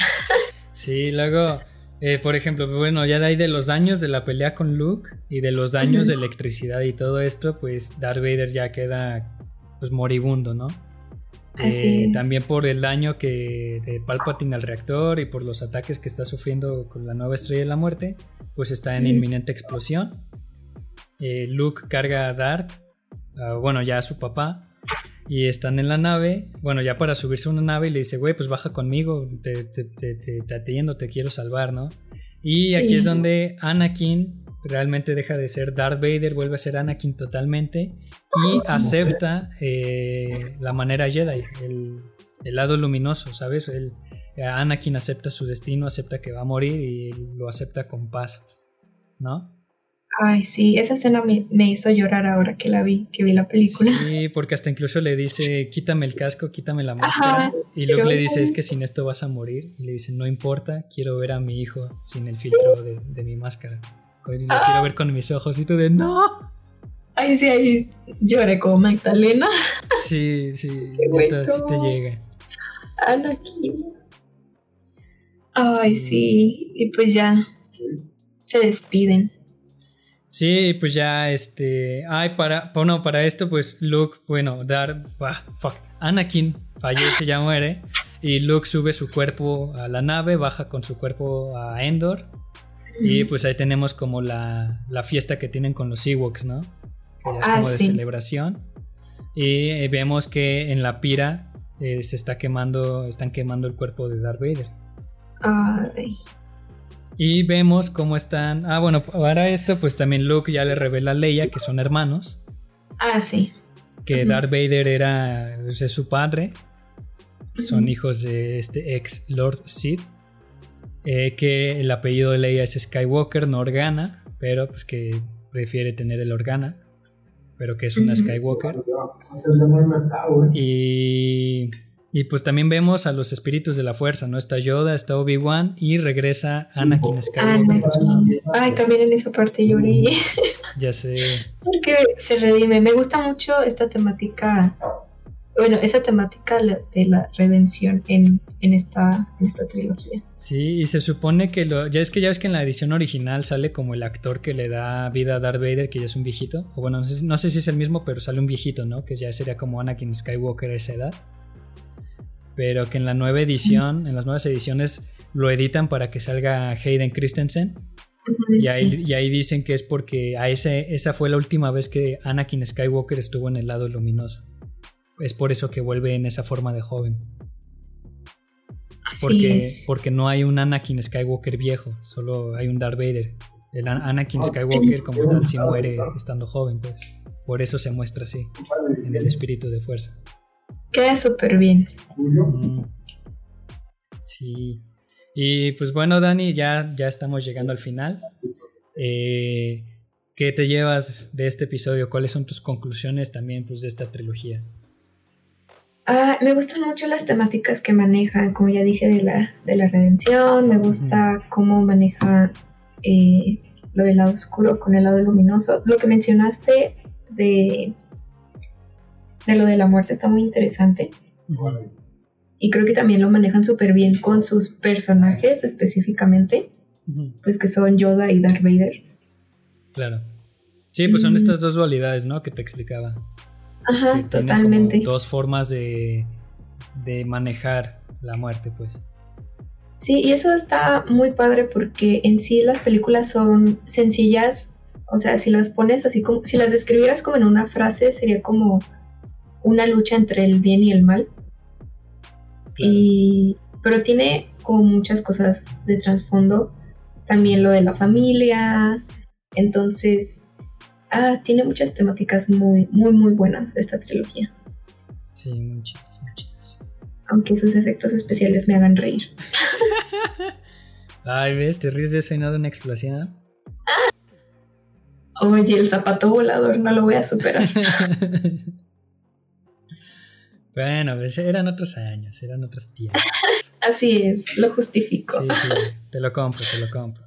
Sí, luego, eh, por ejemplo, bueno, ya de ahí de los daños de la pelea con Luke y de los daños de electricidad y todo esto, pues Darth Vader ya queda pues moribundo, ¿no? Eh, también por el daño que de Palpatine al reactor y por los ataques que está sufriendo con la nueva estrella de la muerte, pues está en inminente explosión. Eh, Luke carga a Darth, bueno, ya a su papá, y están en la nave. Bueno, ya para subirse a una nave y le dice, güey, pues baja conmigo, te, te, te, te, atiendo, te quiero salvar, ¿no? Y aquí es donde Anakin realmente deja de ser Darth Vader, vuelve a ser Anakin totalmente y acepta eh, la manera Jedi, el, lado luminoso, ¿sabes? El, Anakin acepta su destino, acepta que va a morir y lo acepta con paz, ¿no? Ay, sí, esa escena me, hizo llorar ahora que la vi, que vi la película. Sí, porque hasta incluso le dice, quítame el casco, quítame la máscara. y Luke le dice, es que sin esto vas a morir. Y le dice, no importa, quiero ver a mi hijo sin el filtro de, de mi máscara. Lo quiero ver con mis ojos y tú de no. Ay, sí, ahí lloré como Magdalena. Sí, sí, sí te llega. Anakin. Ay, sí. Y pues ya se despiden. Sí, pues ya este. Ay, para. Bueno, para esto, pues Luke, bueno, dar. fuck. Anakin fallece, ya muere. Y Luke sube su cuerpo a la nave, baja con su cuerpo a Endor. Y pues ahí tenemos como la, fiesta que tienen con los Ewoks, ¿no? Que ya es ah, como de celebración. Y eh, vemos que en la pira eh, se está quemando, están quemando el cuerpo de Darth Vader. Ay. Y vemos cómo están. Ah, bueno, para esto, pues también Luke ya le revela a Leia que son hermanos. Ah, sí. Que Darth Vader era pues, su padre. Son hijos de este ex Lord Sith. Eh, que el apellido de Leia es Skywalker, no Organa, pero pues que prefiere tener el Organa, pero que es una Skywalker. Y, y pues también vemos a los espíritus de la fuerza, ¿no? Está Yoda, está Obi-Wan y regresa Anakin Skywalker. Ay, también en esa parte lloré. Ya sé. Porque se redime. Me gusta mucho esta temática bueno, esa temática de la redención en, esta, en esta trilogía. Sí, y se supone que lo. Ya es que ya ves que en la edición original sale como el actor que le da vida a Darth Vader, que ya es un viejito. O bueno, no sé, si es el mismo, pero sale un viejito, ¿no? Que ya sería como Anakin Skywalker a esa edad. Pero que en la nueva edición, en las nuevas ediciones, lo editan para que salga Hayden Christensen. Y ahí, y ahí, dicen que es porque a ese, esa fue la última vez que Anakin Skywalker estuvo en el lado luminoso es por eso que vuelve en esa forma de joven. porque, porque no hay un Anakin Skywalker viejo, solo hay un Darth Vader. El Anakin Skywalker como tal sí muere estando joven, pues. Por eso se muestra así, en el espíritu de fuerza. Queda súper bien. Sí. Y pues bueno, Dani, ya, ya estamos llegando al final. Eh, ¿Qué te llevas de este episodio? ¿Cuáles son tus conclusiones también pues, de esta trilogía? Ah, me gustan mucho las temáticas que manejan, como ya dije, de la, de la redención, me gusta cómo maneja eh, lo del lado oscuro con el lado luminoso. Lo que mencionaste de, de lo de la muerte está muy interesante. Y creo que también lo manejan súper bien con sus personajes específicamente, pues que son Yoda y Darth Vader. Claro. Sí, pues son estas dos dualidades, ¿no? Que te explicaba. Ajá, totalmente. Dos formas de, manejar la muerte, pues. Sí, y eso está muy padre porque en sí las películas son sencillas O sea, si las pones así como, si las describieras como en una frase, sería como una lucha entre el bien y el mal. Y, pero tiene como muchas cosas de trasfondo. También lo de la familia. Entonces, ah, tiene muchas temáticas muy, muy, muy buenas esta trilogía. Sí, muy chidas, muy chidas. Aunque sus efectos especiales me hagan reír. Ay, ¿ves? ¿Te ríes de eso y no de una explosión? Oye, el zapato volador no lo voy a superar. bueno, pues eran otros años, eran otros tiempos. Así es, lo justifico. Sí, sí, te lo compro, te lo compro.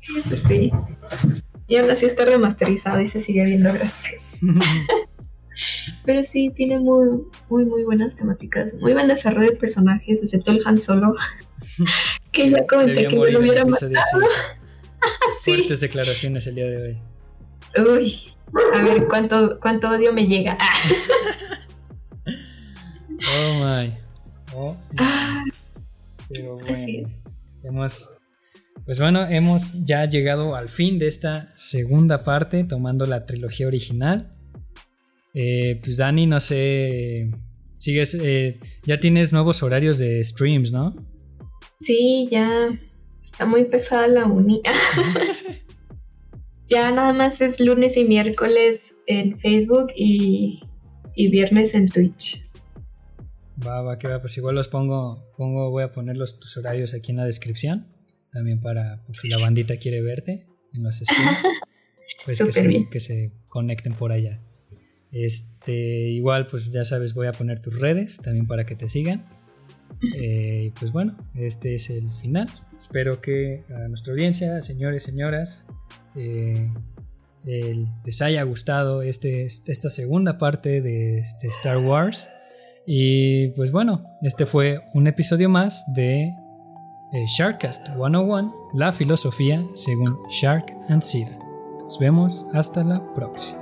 Sí, sí. Y aún así está remasterizado y se sigue viendo gracioso. Pero sí, tiene muy, muy, muy buenas temáticas. Muy buen desarrollo de personajes, excepto el Han Solo. que ya comenté que me lo hubiera matado. Fuertes declaraciones el día de hoy. Uy, a ver cuánto, cuánto odio me llega. oh my. Oh, Pero bueno, hemos, pues bueno, hemos ya llegado al fin de esta segunda parte, tomando la trilogía original. Eh, pues Dani, no sé, sigues, eh, ya tienes nuevos horarios de streams, ¿no? Sí, ya está muy pesada la uni. ya nada más es lunes y miércoles en Facebook y, viernes en Twitch. Va, va, que va, pues igual los pongo, pongo, voy a poner los, tus horarios aquí en la descripción, también para si la bandita quiere verte en los streams, pues que que se conecten por allá. Este, igual, pues ya sabes, voy a poner tus redes también para que te sigan. Eh, pues bueno, este es el final. Espero que a nuestra audiencia, señores, señoras, eh, les haya gustado este, esta segunda parte de, este Star Wars. Y pues bueno, este fue un episodio más de eh, Sharkcast 101, la filosofía según Shark and Sira. Nos vemos hasta la próxima.